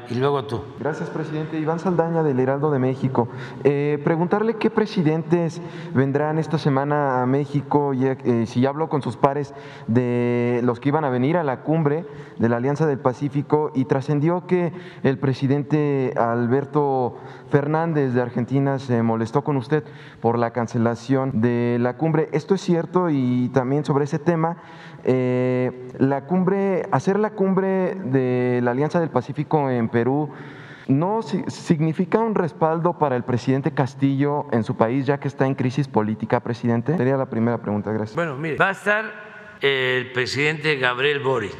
Speaker 1: y luego tú.
Speaker 10: Gracias, presidente. Iván Saldaña, del Heraldo de México. Eh, preguntarle qué presidentes vendrán esta semana a México, y, eh, si ya habló con sus pares de los que iban a venir a la cumbre de la Alianza del Pacífico y trascendió que el presidente Alberto Fernández de Argentina se molestó con usted por la cancelación de la cumbre. ¿Esto es cierto? Y también sobre ese tema, eh, la cumbre, hacer la cumbre de la Alianza del Pacífico en Perú no significa un respaldo para el presidente Castillo en su país, ya que está en crisis política, presidente. Sería la primera pregunta, gracias.
Speaker 1: Bueno, mire, va a estar el presidente Gabriel Boric.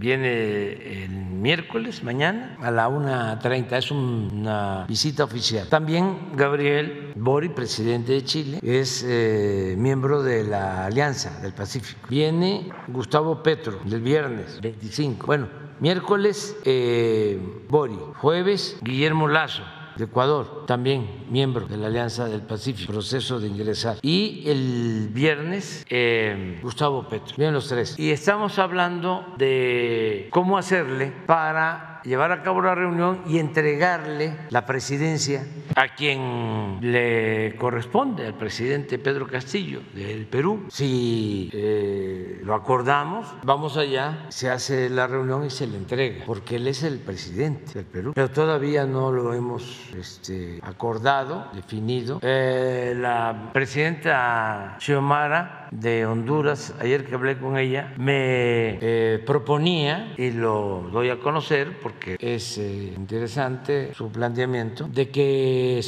Speaker 1: Viene el miércoles, mañana, a la 1.30. Es una visita oficial. También Gabriel Boric, presidente de Chile, es eh, miembro de la Alianza del Pacífico. Viene Gustavo Petro el viernes 25. Bueno, miércoles eh, Boric, jueves Guillermo Lazo Ecuador, también miembro de la Alianza del Pacífico, proceso de ingresar. Y el viernes, eh, Gustavo Petro, vienen los tres. Y estamos hablando de cómo hacerle para llevar a cabo la reunión y entregarle la presidencia a quien le corresponde, al presidente Pedro Castillo del Perú. Si eh, lo acordamos, vamos allá, se hace la reunión y se le entrega, porque él es el presidente del Perú. Pero todavía no lo hemos este, acordado, definido. Eh, la presidenta Xiomara de Honduras, ayer que hablé con ella, me eh, proponía, y lo doy a conocer porque es eh, interesante su planteamiento, de que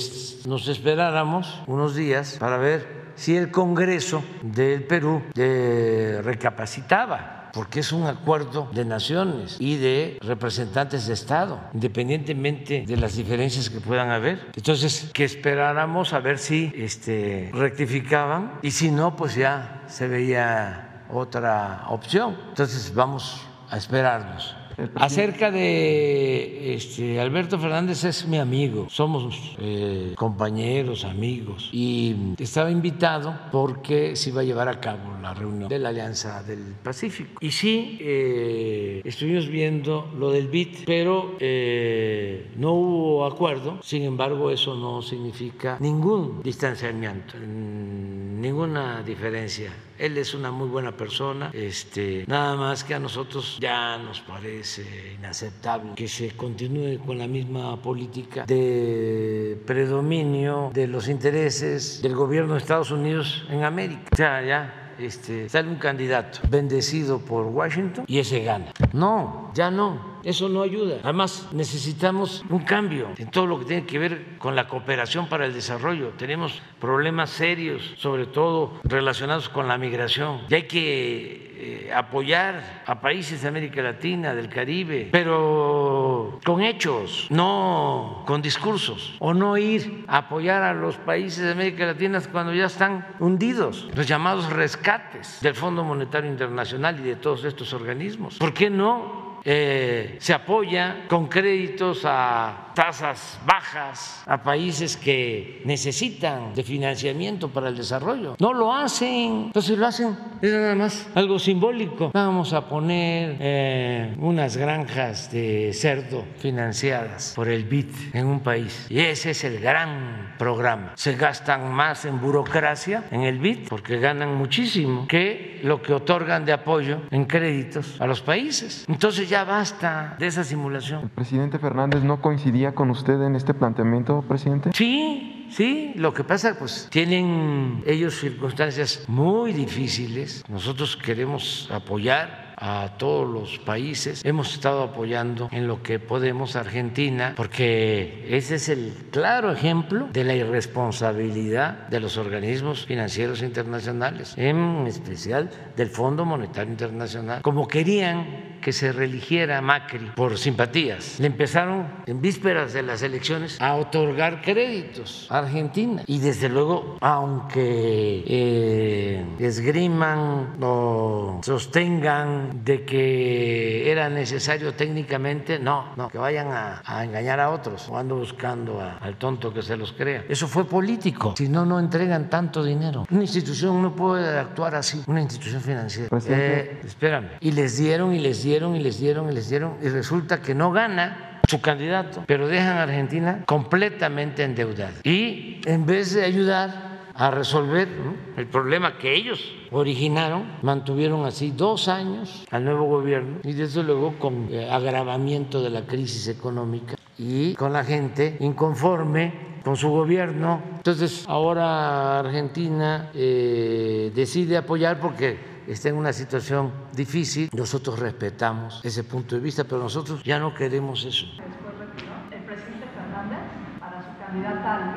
Speaker 1: nos esperáramos unos días para ver si el Congreso del Perú eh, recapacitaba porque es un acuerdo de naciones y de representantes de Estado, independientemente de las diferencias que puedan haber. Entonces, que esperáramos a ver si este, rectificaban y si no, pues ya se veía otra opción. Entonces, vamos a esperarnos. Acerca de este, Alberto Fernández es mi amigo, somos eh, compañeros, amigos, y estaba invitado porque se iba a llevar a cabo la reunión de la Alianza del Pacífico. Y sí, eh, estuvimos viendo lo del BIT, pero eh, no hubo acuerdo, sin embargo eso no significa ningún distanciamiento, ninguna diferencia él es una muy buena persona, este, nada más que a nosotros ya nos parece inaceptable que se continúe con la misma política de predominio de los intereses del gobierno de Estados Unidos en América. O sea, ya este, sale un candidato bendecido por Washington y ese gana. No, ya no. Eso no ayuda. Además, necesitamos un cambio en todo lo que tiene que ver con la cooperación para el desarrollo. Tenemos problemas serios, sobre todo relacionados con la migración. Y hay que eh, apoyar a países de América Latina, del Caribe, pero con hechos, no con discursos. O no ir a apoyar a los países de América Latina cuando ya están hundidos, los llamados rescates del Fondo Monetario Internacional y de todos estos organismos. ¿Por qué no eh, se apoya con créditos a tasas bajas a países que necesitan de financiamiento para el desarrollo. No lo hacen, entonces lo hacen, es nada más algo simbólico. Vamos a poner eh, unas granjas de cerdo financiadas por el BID en un país. Y ese es el gran programa. Se gastan más en burocracia en el BID porque ganan muchísimo que lo que otorgan de apoyo en créditos a los países. Entonces ya basta de esa simulación.
Speaker 10: ¿El presidente Fernández no coincidía con usted en este planteamiento, presidente?
Speaker 1: Sí, sí. Lo que pasa, pues tienen ellos circunstancias muy difíciles. Nosotros queremos apoyar a todos los países. Hemos estado apoyando en lo que podemos a Argentina, porque ese es el claro ejemplo de la irresponsabilidad de los organismos financieros internacionales, en especial del Fondo Monetario Internacional. Como querían que se religiera Macri por simpatías, le empezaron en vísperas de las elecciones a otorgar créditos a Argentina. Y desde luego, aunque eh, esgriman o sostengan de que era necesario técnicamente, no, no, que vayan a, engañar a otros o ando buscando al tonto que se los crea. Eso fue político, si no, no entregan tanto dinero. Una institución no puede actuar así, una institución financiera. Eh, espérame. Y les dieron y les dieron y les dieron y les dieron y resulta que no gana su candidato, pero dejan a Argentina completamente endeudada. Y en vez de ayudar a resolver el problema que ellos originaron, mantuvieron así dos años al nuevo gobierno y desde luego con eh, agravamiento de la crisis económica y con la gente inconforme con su gobierno. Entonces ahora Argentina eh, decide apoyar porque está en una situación difícil. Nosotros respetamos ese punto de vista, pero nosotros ya no queremos eso.
Speaker 11: El presidente Fernández, para su candidata al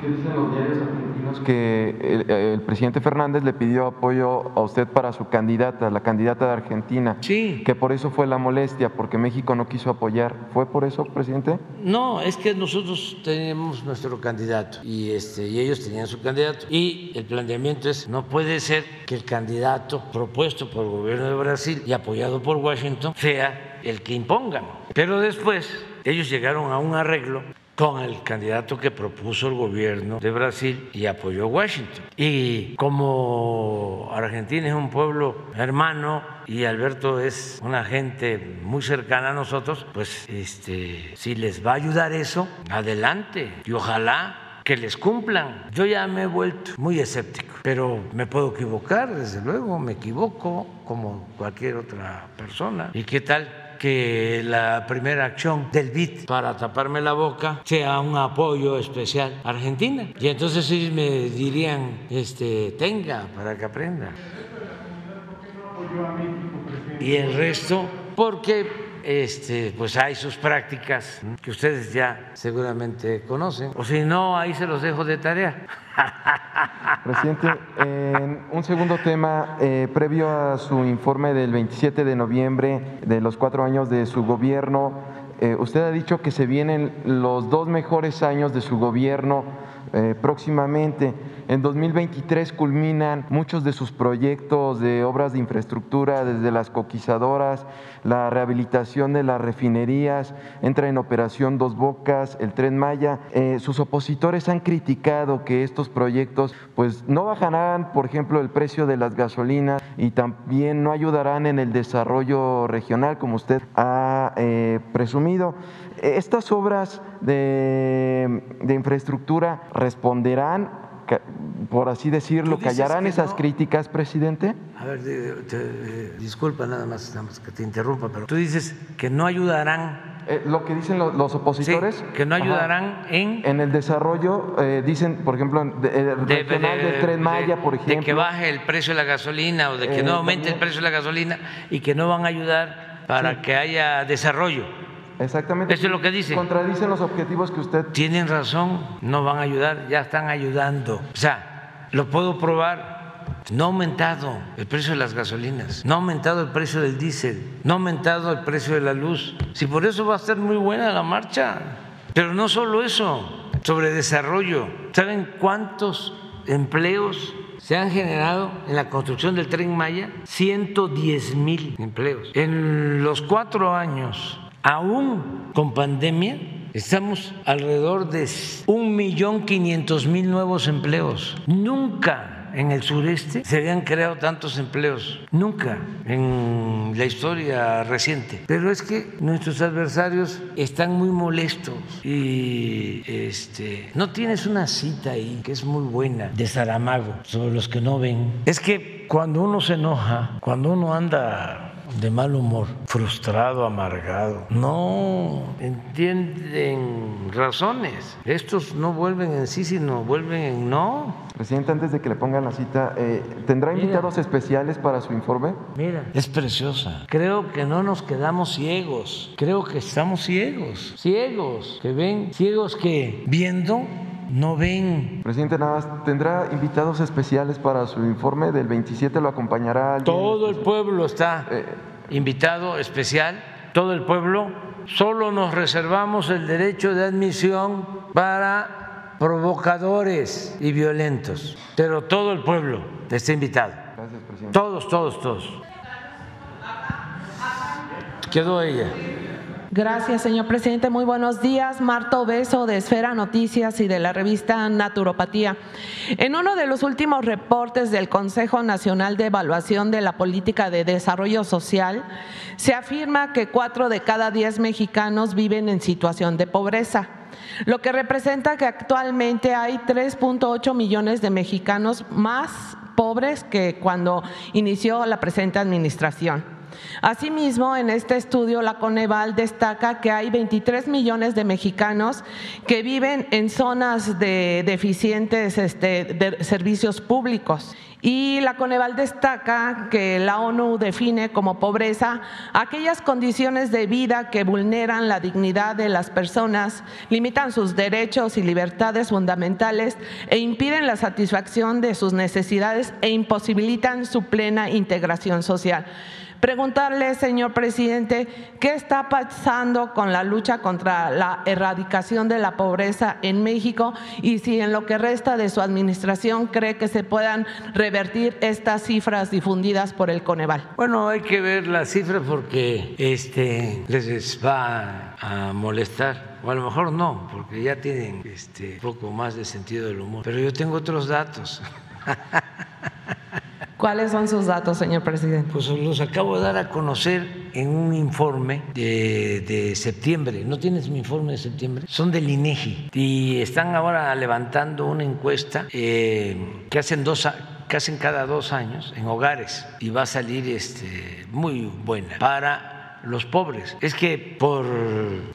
Speaker 10: ¿Qué dicen los diarios argentinos que el, el, presidente Fernández le pidió apoyo a usted para su candidata, la candidata de Argentina?
Speaker 1: Sí.
Speaker 10: Que por eso fue la molestia, porque México no quiso apoyar. ¿Fue por eso, presidente?
Speaker 1: No, es que nosotros tenemos nuestro candidato y, este, y ellos tenían su candidato. Y el planteamiento es, no puede ser que el candidato propuesto por el gobierno de Brasil y apoyado por Washington sea el que impongan. Pero después ellos llegaron a un arreglo con el candidato que propuso el gobierno de Brasil y apoyó Washington. Y como Argentina es un pueblo hermano y Alberto es una gente muy cercana a nosotros, pues este, si les va a ayudar eso, adelante. Y ojalá que les cumplan. Yo ya me he vuelto muy escéptico, pero me puedo equivocar, desde luego, me equivoco como cualquier otra persona. ¿Y qué tal? Que la primera acción del BID para taparme la boca sea un apoyo especial a Argentina. Y entonces ellos me dirían, este, tenga para que aprenda. Y el resto, porque este, pues hay sus prácticas que ustedes ya seguramente conocen, o si no, ahí se los dejo de tarea.
Speaker 10: Presidente, en un segundo tema, eh, previo a su informe del 27 de noviembre de los cuatro años de su gobierno, eh, usted ha dicho que se vienen los dos mejores años de su gobierno eh, próximamente. En 2023 culminan muchos de sus proyectos de obras de infraestructura, desde las coquizadoras, la rehabilitación de las refinerías, entra en operación Dos Bocas, el Tren Maya. Eh, sus opositores han criticado que estos proyectos pues no bajarán, por ejemplo, el precio de las gasolinas y también no ayudarán en el desarrollo regional, como usted ha eh, presumido. Estas obras de, de infraestructura responderán por así decirlo, callarán esas críticas, presidente?
Speaker 1: A ver, te, te, disculpa nada más que te interrumpa, pero tú dices que no ayudarán.
Speaker 10: Eh, lo que dicen los, los opositores.
Speaker 1: Sí, que no ayudarán
Speaker 10: ajá,
Speaker 1: en.
Speaker 10: En el desarrollo, eh, dicen, por ejemplo, de, de, regional del Tren Maya, por ejemplo.
Speaker 1: De que baje el precio de la gasolina o de que eh, no aumente también. el precio de la gasolina y que no van a ayudar para sí. que haya desarrollo.
Speaker 10: Exactamente.
Speaker 1: Eso es lo que dicen.
Speaker 10: Contradicen los objetivos que usted.
Speaker 1: Tienen razón, no van a ayudar, ya están ayudando. O sea, lo puedo probar. No ha aumentado el precio de las gasolinas, no ha aumentado el precio del diésel, no ha aumentado el precio de la luz. Si por eso va a ser muy buena la marcha. Pero no solo eso, sobre desarrollo. ¿Saben cuántos empleos se han generado en la construcción del tren Maya? 110 mil empleos. En los cuatro años aún con pandemia, estamos alrededor de un millón quinientos mil nuevos empleos. Nunca en el sureste se habían creado tantos empleos, nunca en la historia reciente. Pero es que nuestros adversarios están muy molestos y este, no tienes una cita ahí que es muy buena de Saramago sobre los que no ven. Es que cuando uno se enoja, cuando uno anda de mal humor, frustrado, amargado. No entienden razones. Estos no vuelven en sí, sino vuelven en no.
Speaker 10: Presidente, antes de que le pongan la cita, eh, ¿tendrá
Speaker 1: Mira.
Speaker 10: invitados especiales para su informe?
Speaker 1: Mira, es preciosa. Creo que no nos quedamos ciegos. Creo que estamos ciegos. Ciegos, que ven, ciegos que viendo no ven.
Speaker 10: Presidente, nada más, ¿tendrá invitados especiales para su informe? Del 27 lo acompañará alguien
Speaker 1: Todo el pueblo está
Speaker 10: Eh,
Speaker 1: invitado especial, todo el pueblo. Solo nos reservamos el derecho de admisión para provocadores y violentos, pero todo el pueblo está invitado.
Speaker 10: Gracias, presidente.
Speaker 1: Todos, todos, todos. Quedó ella.
Speaker 11: Gracias, señor presidente. Muy buenos días. Marta Obeso, de Esfera Noticias y de la revista Naturopatía. En uno de los últimos reportes del Consejo Nacional de Evaluación de la Política de Desarrollo Social, se afirma que cuatro de cada diez mexicanos viven en situación de pobreza lo que representa que actualmente hay 3.8 millones de mexicanos más pobres que cuando inició la presente administración. Asimismo, en este estudio, la Coneval destaca que hay 23 millones de mexicanos que viven en zonas de deficientes este, de servicios públicos y la Coneval destaca que la ONU define como pobreza aquellas condiciones de vida que vulneran la dignidad de las personas, limitan sus derechos y libertades fundamentales e impiden la satisfacción de sus necesidades e imposibilitan su plena integración social. Preguntarle, señor presidente, ¿qué está pasando con la lucha contra la erradicación de la pobreza en México y si en lo que resta de su administración cree que se puedan revertir estas cifras difundidas por el Coneval?
Speaker 1: Bueno, hay que ver las cifras porque este, les va a molestar o a lo mejor no, porque ya tienen este, poco más de sentido del humor. Pero yo tengo otros datos.
Speaker 11: ¿Cuáles son sus datos, señor presidente?
Speaker 1: Pues los acabo de dar a conocer en un informe de, septiembre. ¿No tienes mi informe de septiembre? Son del INEGI y están ahora levantando una encuesta eh, que hacen dos que hacen cada dos años en hogares y va a salir este, muy buena para los pobres. Es que por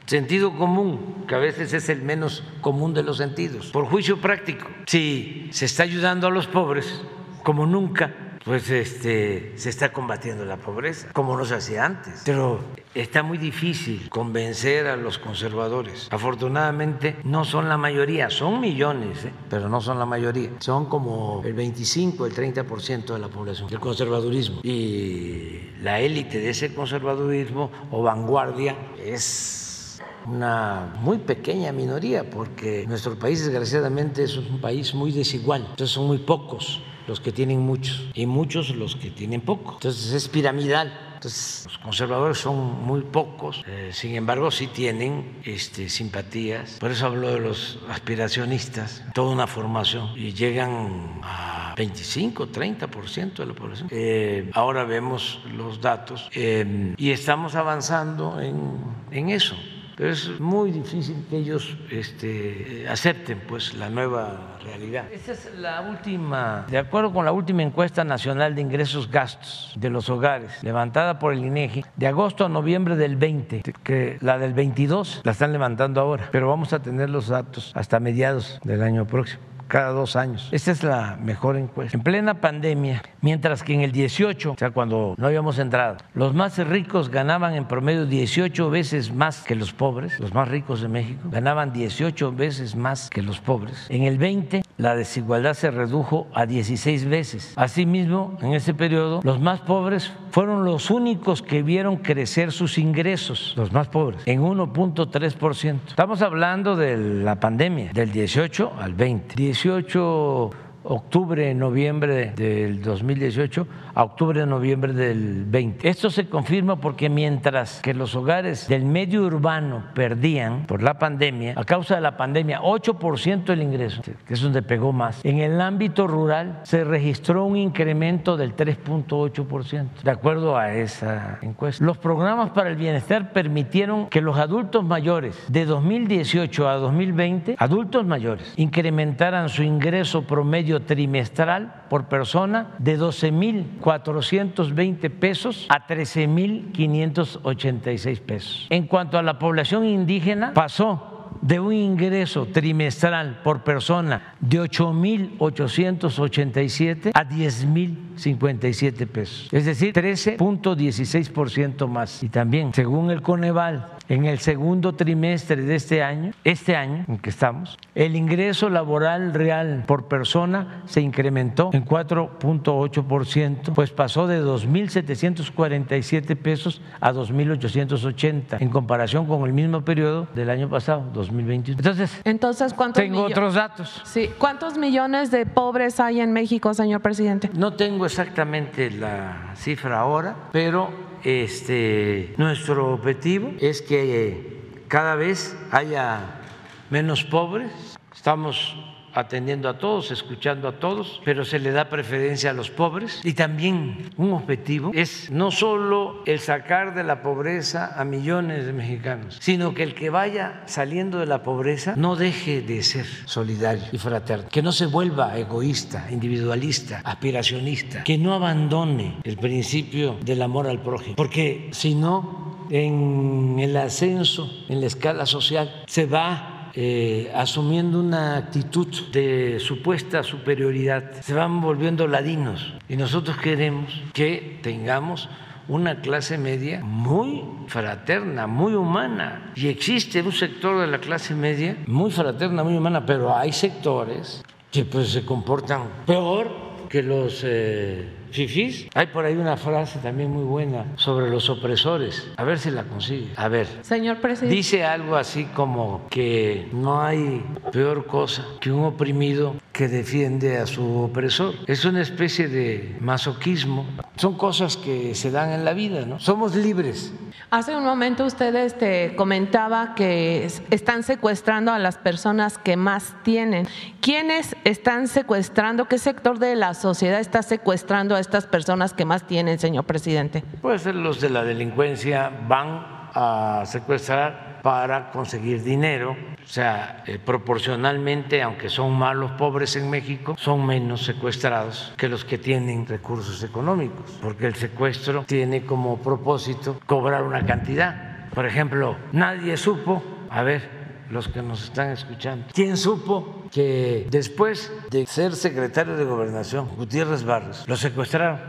Speaker 1: sentido común, que a veces es el menos común de los sentidos, por juicio práctico, si se está ayudando a los pobres como nunca, pues este, se está combatiendo la pobreza, como no se hacía antes. Pero está muy difícil convencer a los conservadores. Afortunadamente no son la mayoría, son millones, ¿eh? pero no son la mayoría. Son como el 25, el 30% de la población, del conservadurismo. Y la élite de ese conservadurismo o vanguardia es una muy pequeña minoría, porque nuestro país desgraciadamente es un país muy desigual, entonces son muy pocos los que tienen muchos y muchos los que tienen poco. Entonces es piramidal. Entonces los conservadores son muy pocos, eh, sin embargo sí tienen este, simpatías. Por eso hablo de los aspiracionistas, toda una formación y llegan a 25, 30% de la población. Eh, ahora vemos los datos eh, y estamos avanzando en, en eso pero es muy difícil que ellos este, acepten pues la nueva realidad. Esa es la última, de acuerdo con la última encuesta nacional de ingresos gastos de los hogares, levantada por el INEGI, de agosto a noviembre del 20, que la del 22 la están levantando ahora, pero vamos a tener los datos hasta mediados del año próximo cada dos años. Esta es la mejor encuesta. En plena pandemia, mientras que en el 18, o sea, cuando no habíamos entrado, los más ricos ganaban en promedio 18 veces más que los pobres, los más ricos de México ganaban 18 veces más que los pobres. En el 20, la desigualdad se redujo a 16 veces. Asimismo, en ese periodo, los más pobres fueron los únicos que vieron crecer sus ingresos, los más pobres, en 1.3%. Estamos hablando de la pandemia, del 18 al 20. 18 octubre, noviembre del 2018 a octubre, noviembre del 20. Esto se confirma porque mientras que los hogares del medio urbano perdían por la pandemia, a causa de la pandemia, 8% del ingreso, que es donde pegó más, en el ámbito rural se registró un incremento del 3.8%, de acuerdo a esa encuesta. Los programas para el bienestar permitieron que los adultos mayores de 2018 a 2020, adultos mayores, incrementaran su ingreso promedio trimestral por persona de 12.420 pesos a 13.586 pesos. En cuanto a la población indígena, pasó de un ingreso trimestral por persona de 8.887 a 10.057 pesos, es decir, 13.16% más. Y también, según el Coneval, en el segundo trimestre de este año, este año en que estamos, el ingreso laboral real por persona se incrementó en 4.8%, pues pasó de 2.747 pesos a 2.880 en comparación con el mismo periodo del año pasado, 2021. Entonces,
Speaker 11: Entonces ¿cuántos
Speaker 1: tengo otros datos.
Speaker 11: Sí, ¿cuántos millones de pobres hay en México, señor presidente?
Speaker 1: No tengo exactamente la cifra ahora, pero este, nuestro objetivo es que cada vez haya menos pobres. Estamos atendiendo a todos, escuchando a todos, pero se le da preferencia a los pobres. Y también un objetivo es no solo el sacar de la pobreza a millones de mexicanos, sino que el que vaya saliendo de la pobreza no deje de ser solidario y fraterno, que no se vuelva egoísta, individualista, aspiracionista, que no abandone el principio del amor al prójimo, porque si no, en el ascenso, en la escala social, se va eh, asumiendo una actitud de supuesta superioridad, se van volviendo ladinos y nosotros queremos que tengamos una clase media muy fraterna, muy humana. Y existe un sector de la clase media muy fraterna, muy humana, pero hay sectores que pues se comportan peor que los eh, fifís. Hay por ahí una frase también muy buena sobre los opresores. A ver si la consigue. A ver.
Speaker 11: Señor presidente.
Speaker 1: Dice algo así como que no hay peor cosa que un oprimido que defiende a su opresor. Es una especie de masoquismo. Son cosas que se dan en la vida, ¿no? Somos libres.
Speaker 11: Hace un momento usted este, comentaba que están secuestrando a las personas que más tienen. ¿Quiénes están secuestrando? ¿Qué sector de la sociedad está secuestrando a estas personas que más tienen, señor presidente?
Speaker 1: Pues los de la delincuencia van a secuestrar para conseguir dinero, o sea, eh, proporcionalmente, aunque son más los pobres en México, son menos secuestrados que los que tienen recursos económicos, porque el secuestro tiene como propósito cobrar una cantidad. Por ejemplo, nadie supo, a ver, los que nos están escuchando, ¿quién supo que después de ser secretario de gobernación, Gutiérrez Barros, lo secuestraron?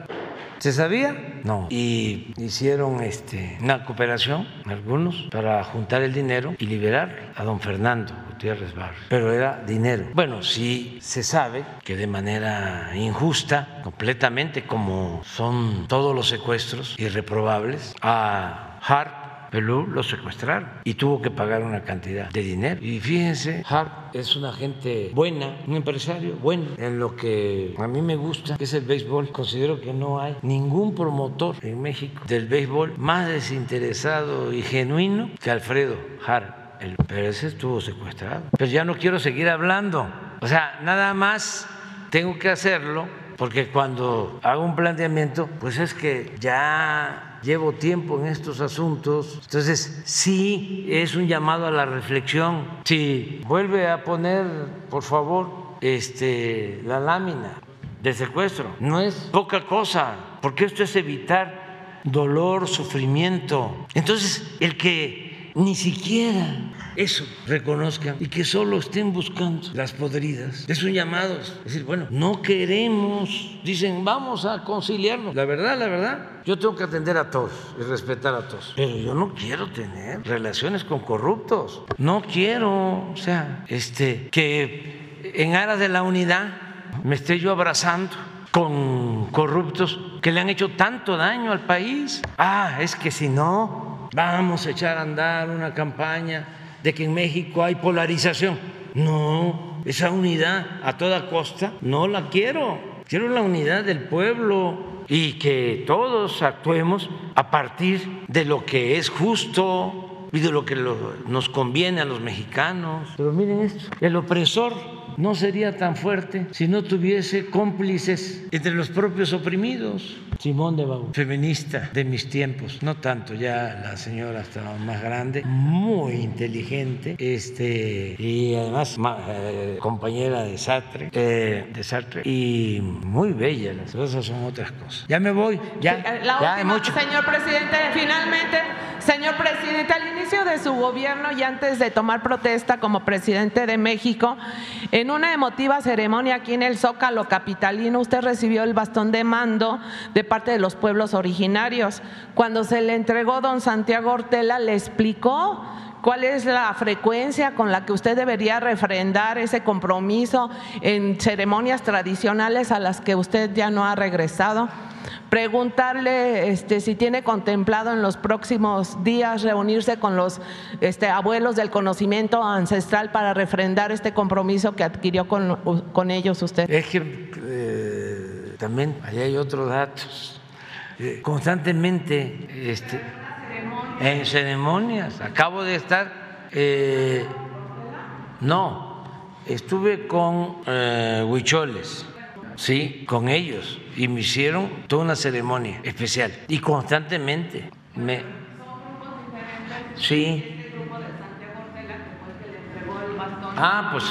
Speaker 1: ¿Se sabía? No. Y hicieron este, una cooperación, algunos, para juntar el dinero y liberar a don Fernando Gutiérrez Barros. Pero era dinero. Bueno, sí se sabe que de manera injusta, completamente, como son todos los secuestros irreprobables, a Hart Lo secuestraron y tuvo que pagar una cantidad de dinero. Y fíjense, Hart es una gente buena, un empresario bueno en lo que a mí me gusta, que es el béisbol. Considero que no hay ningún promotor en México del béisbol más desinteresado y genuino que Alfredo Hart. Pero ese estuvo secuestrado. Pero ya no quiero seguir hablando. O sea, nada más tengo que hacerlo porque cuando hago un planteamiento, pues es que ya llevo tiempo en estos asuntos, entonces sí es un llamado a la reflexión. Si vuelve a poner, por favor, este, la lámina de secuestro, no es poca cosa, porque esto es evitar dolor, sufrimiento. Entonces, el que ni siquiera eso reconozcan y que solo estén buscando las podridas. Es un llamado. Es decir, bueno, no queremos, dicen, vamos a conciliarnos. La verdad, la verdad, yo tengo que atender a todos y respetar a todos. Pero yo no quiero tener relaciones con corruptos. No quiero, o sea, este, que en aras de la unidad me esté yo abrazando con corruptos que le han hecho tanto daño al país. Ah, es que si no, vamos a echar a andar una campaña de que en México hay polarización. No, esa unidad a toda costa no la quiero. Quiero la unidad del pueblo y que todos actuemos a partir de lo que es justo y de lo que nos conviene a los mexicanos. Pero miren esto, el opresor no sería tan fuerte si no tuviese cómplices entre los propios oprimidos. Simón de Beauvoir, feminista de mis tiempos, no tanto, ya la señora estaba más grande, muy inteligente, este, y además eh, compañera de Sartre, eh, de Sartre, y muy bella, las cosas son otras cosas. Ya me voy, ya,
Speaker 11: ya mucho. Señor presidente, finalmente, señor presidente, al inicio de su gobierno y antes de tomar protesta como presidente de México, en una emotiva ceremonia aquí en el Zócalo Capitalino, usted recibió el bastón de mando de parte de los pueblos originarios. Cuando se le entregó don Santiago Ortela, le explicó cuál es la frecuencia con la que usted debería refrendar ese compromiso en ceremonias tradicionales a las que usted ya no ha regresado preguntarle este, si tiene contemplado en los próximos días reunirse con los este, abuelos del conocimiento ancestral para refrendar este compromiso que adquirió con, con ellos usted.
Speaker 1: Es que eh, también ahí hay otros datos. Eh, constantemente este, en ceremonias, acabo de estar, eh, no, estuve con eh, huicholes, sí, con ellos, y me hicieron toda una ceremonia especial. Y constantemente me... Sí. Ah, pues,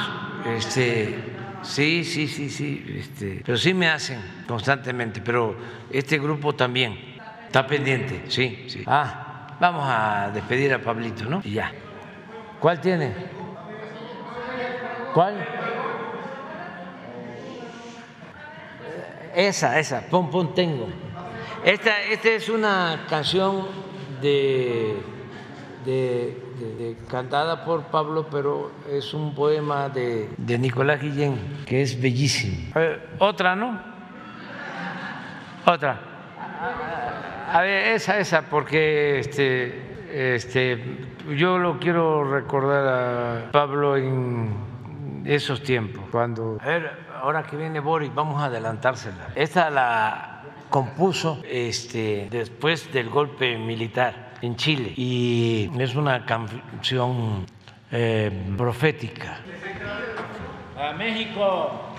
Speaker 1: este, sí, sí, sí, sí, este, pero sí me hacen constantemente, pero este grupo también está pendiente, sí, sí. Ah, vamos a despedir a Pablito, ¿no? Y ya. ¿Cuál tiene? ¿Cuál? Esa, esa, pon, pon, tengo. Esta, esta es una canción de, de, de- de- cantada por Pablo, pero es un poema de, de Nicolás Guillén, que es bellísimo. Eh, Otra, ¿no? Otra. A ver, esa, esa, porque este, este, yo lo quiero recordar a Pablo en esos tiempos, cuando... A ver, ahora que viene Boris, vamos a adelantársela. Esta la compuso este, después del golpe militar en Chile y es una canción eh, profética.
Speaker 12: A México.